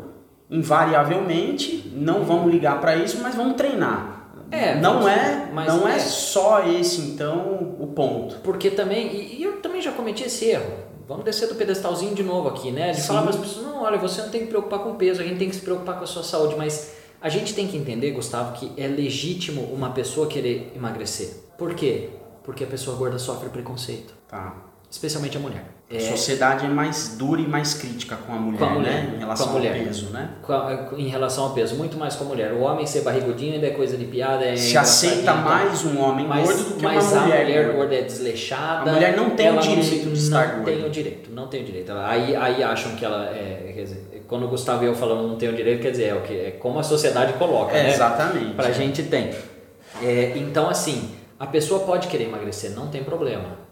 invariavelmente, não vamos ligar para isso, mas vamos treinar. É, não é, não é. é. só esse então o ponto. Porque também, e, eu também já cometi esse erro. Vamos descer do pedestalzinho de novo aqui, né? De Sim. falar para as pessoas, não, olha, você não tem que preocupar com o peso, a gente tem que se preocupar com a sua saúde, mas a gente tem que entender, Gustavo, que é legítimo uma pessoa querer emagrecer. Por quê? Porque a pessoa gorda sofre preconceito. Tá. Especialmente a mulher. É, a sociedade é mais dura e mais crítica com a mulher, com a mulher né? Em relação ao peso, né? A, em relação ao peso, muito mais com a mulher. O homem ser barrigudinho ainda é coisa de piada. É Se aceita mais um homem mas, gordo do que uma mulher. Mas a mulher gorda é desleixada. A mulher não tem o direito de estar Não tem o direito, não tem o direito. Aí, aí acham que ela é... Quer dizer, quando o Gustavo e eu falando não tem o direito, quer dizer, é, o que, é como a sociedade coloca, é, né? Exatamente. Pra gente tem. É, então, assim, a pessoa pode querer emagrecer, não tem problema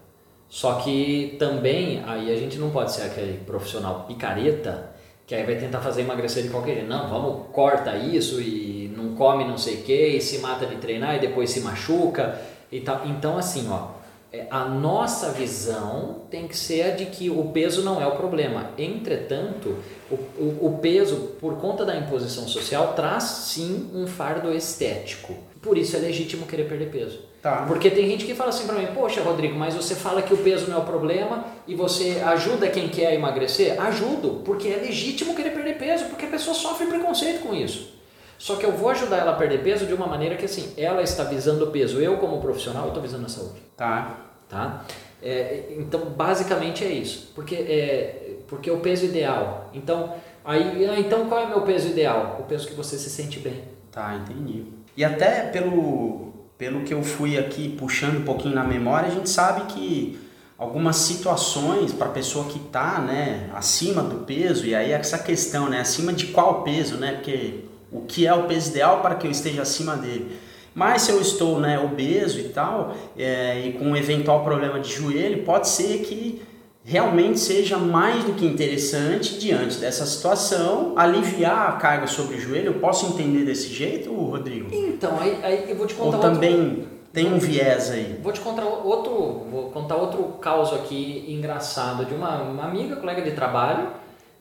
só que também aí a gente não pode ser aquele profissional picareta que aí vai tentar fazer emagrecer de qualquer jeito. Não, vamos corta isso e não come não sei o que e se mata de treinar e depois se machuca e tal. Então assim, ó, é, a nossa visão tem que ser a de que o peso não é o problema. Entretanto, o, o, o peso, por conta da imposição social, traz sim um fardo estético. Por isso é legítimo querer perder peso. Tá. Porque tem gente que fala assim para mim, poxa Rodrigo, mas você fala que o peso não é o problema e você ajuda quem quer emagrecer? Ajudo, porque é legítimo querer perder peso, porque a pessoa sofre preconceito com isso. Só que eu vou ajudar ela a perder peso de uma maneira que assim, ela está visando o peso, eu como profissional estou visando a saúde. Tá. Tá? É, então basicamente é isso, porque é porque é o peso ideal. Então aí, ah, então qual é o meu peso ideal? O peso que você se sente bem. Tá, entendi. E até pelo pelo que eu fui aqui puxando um pouquinho na memória, a gente sabe que algumas situações para a pessoa que está né, acima do peso, e aí essa questão, né, acima de qual peso, né, porque o que é o peso ideal para que eu esteja acima dele. Mas se eu estou né, obeso e tal, é, e com um eventual problema de joelho, pode ser que realmente seja mais do que interessante diante dessa situação aliviar a carga sobre o joelho. Eu posso entender desse jeito, Rodrigo? Então, aí, aí eu vou te contar Ou também tem um viés aí. Vou te contar outro, vou contar outro caso aqui engraçado de uma, uma amiga, colega de trabalho,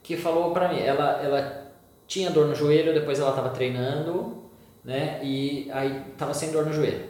que falou para mim, ela ela tinha dor no joelho, depois ela estava treinando, né? E aí estava sem dor no joelho.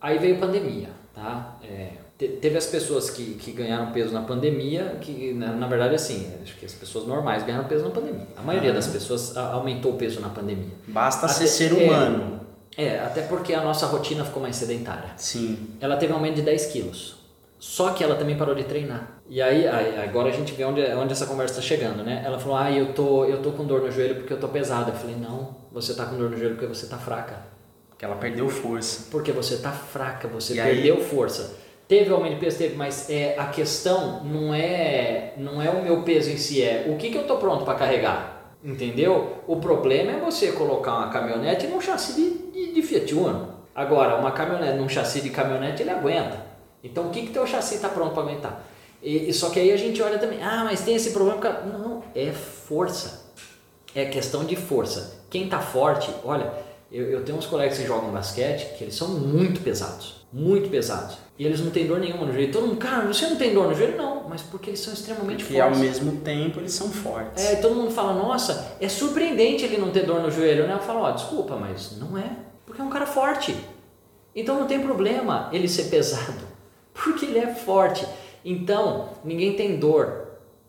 Aí veio pandemia, tá? É, teve as pessoas que, que ganharam peso na pandemia, que na, na, verdade assim, acho que as pessoas normais ganharam peso na pandemia. A maioria das pessoas aumentou o peso na pandemia. Basta até, ser ser humano. É, é, até porque a nossa rotina ficou mais sedentária. Sim. Ela teve um aumento de 10 quilos. Só que ela também parou de treinar. E aí, agora a gente vê onde, onde essa conversa está chegando, né? Ela falou, ah, eu tô, eu tô com dor no joelho porque eu tô pesada. Eu falei, não, você tá com dor no joelho porque você tá fraca. Porque ela perdeu força. Porque você tá fraca, você e perdeu aí... força. Teve aumento de peso, teve, mas é, a questão não é, não é o meu peso em si, é o que, que eu tô pronto para carregar. Entendeu? O problema é você colocar uma caminhonete num chassi de, de, de Fiat Uno. Agora, uma caminhonete num chassi de caminhonete ele aguenta. Então, o que que teu chassi está pronto para aguentar? E, só que aí a gente olha também, ah, mas tem esse problema. Não, é força. É questão de força. Quem está forte, olha, eu, eu tenho uns colegas que jogam basquete que eles são muito pesados, muito pesados. E eles não têm dor nenhuma no joelho. Todo mundo, cara, você não tem dor no joelho? Não, mas porque eles são extremamente porque fortes. E ao mesmo tempo eles são fortes. É, e todo mundo fala, nossa, é surpreendente ele não ter dor no joelho, né? Eu falo, ó, oh, desculpa, mas não é. Porque é um cara forte. Então não tem problema ele ser pesado. Porque ele é forte. Então, ninguém tem dor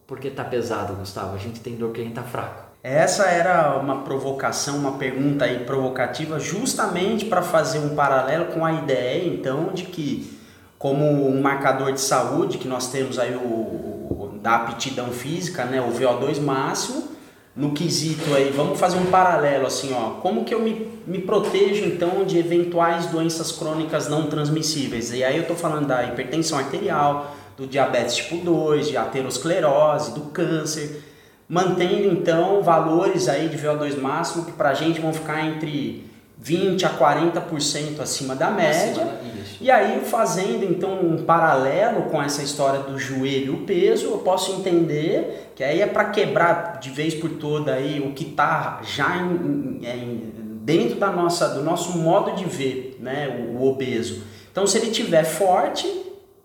porque tá pesado, Gustavo. A gente tem dor porque a gente tá fraco. Essa era uma provocação, uma pergunta aí provocativa, justamente para fazer um paralelo com a ideia, então, de que, como um marcador de saúde, que nós temos aí o, o da aptidão física, né, o VO2 máximo, no quesito aí, vamos fazer um paralelo assim, ó, como que eu me, me protejo então de eventuais doenças crônicas não transmissíveis? E aí eu tô falando da hipertensão arterial, do diabetes tipo 2, de aterosclerose, do câncer, mantendo então valores aí de VO2 máximo que para a gente vão ficar entre 20 a 40% acima da média. Acima, e aí fazendo então um paralelo com essa história do joelho e o peso, eu posso entender que aí é para quebrar de vez por toda aí o que está já em, em, dentro da nossa, do nosso modo de ver né, o, o obeso. Então se ele tiver forte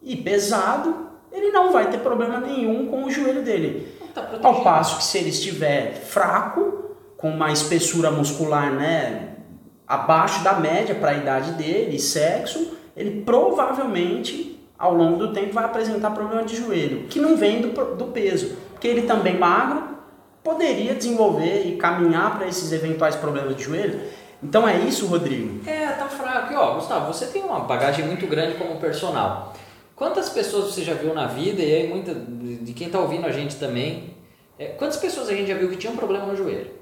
e pesado, ele não vai ter problema nenhum com o joelho dele. Tá Ao passo que se ele estiver fraco, com uma espessura muscular né, abaixo da média para a idade dele, sexo, ele provavelmente ao longo do tempo vai apresentar problema de joelho, que não vem do, do peso, porque ele também magro poderia desenvolver e caminhar para esses eventuais problemas de joelho. Então é isso, Rodrigo? É, tá fraco. E ó, Gustavo, você tem uma bagagem muito grande como personal. Quantas pessoas você já viu na vida, e aí muita de quem está ouvindo a gente também, é, quantas pessoas a gente já viu que tinham problema no joelho?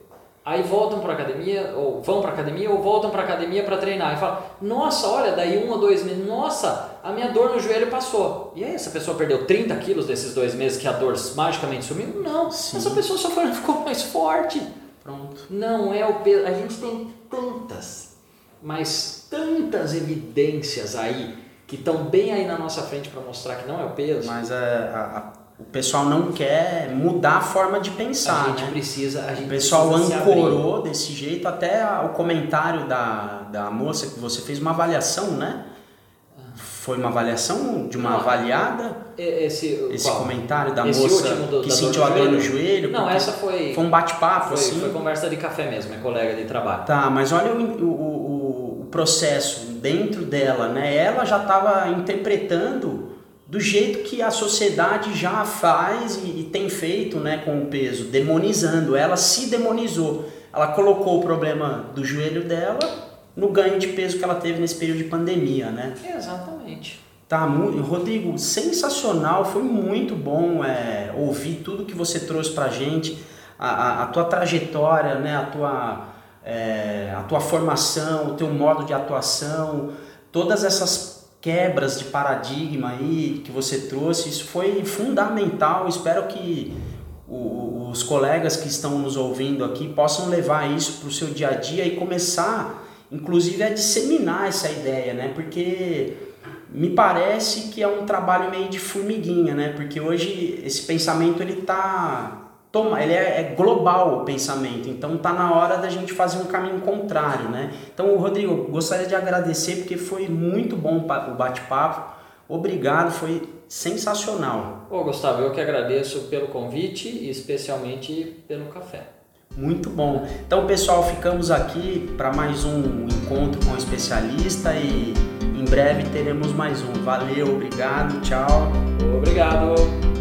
Aí voltam para academia, ou vão para academia, ou voltam para academia para treinar. E falam, nossa, olha, daí um ou dois meses, nossa, a minha dor no joelho passou. E aí, essa pessoa perdeu 30 quilos desses dois meses que a dor magicamente sumiu? Não, Sim. essa pessoa só foi, ficou mais forte. Pronto. Não é o peso. A gente tem tantas, mas tantas evidências aí que estão bem aí na nossa frente para mostrar que não é o peso. Mas é, a, a, o pessoal não quer mudar a forma de pensar. A gente né? precisa. A gente o pessoal ancorou desse jeito, até o comentário da, da moça que você fez uma avaliação, né? Foi uma avaliação de uma não, avaliada? Esse, esse comentário da esse moça do, que sentiu a dor no joelho? Não, essa foi. Foi um bate-papo, assim? Foi conversa de café mesmo, é colega de trabalho. Tá, mas olha o, o processo dentro dela, né? Ela já estava interpretando do jeito que a sociedade já faz e, e, tem feito, né, com o peso, demonizando. Ela se demonizou. Ela colocou o problema do joelho dela no ganho de peso que ela teve nesse período de pandemia, né? Exatamente. Tá, Rodrigo, sensacional, foi muito bom é, ouvir tudo que você trouxe pra gente, a, a, a tua trajetória, né, a tua é, a tua formação, o teu modo de atuação, todas essas quebras de paradigma aí que você trouxe, isso foi fundamental. Espero que o, os colegas que estão nos ouvindo aqui possam levar isso para o seu dia a dia e começar, inclusive, a disseminar essa ideia, né? Porque me parece que é um trabalho meio de formiguinha, né? Porque hoje esse pensamento ele está toma, ele é, é, global o pensamento, então tá na hora da gente fazer um caminho contrário, né? Então, Rodrigo, gostaria de agradecer porque foi muito bom o bate-papo. Obrigado, foi sensacional. Ô, Gustavo, eu que agradeço pelo convite e especialmente pelo café. Muito bom. Então, pessoal, ficamos aqui para mais um encontro com o especialista e Em breve teremos mais um. Valeu, obrigado, tchau. Obrigado.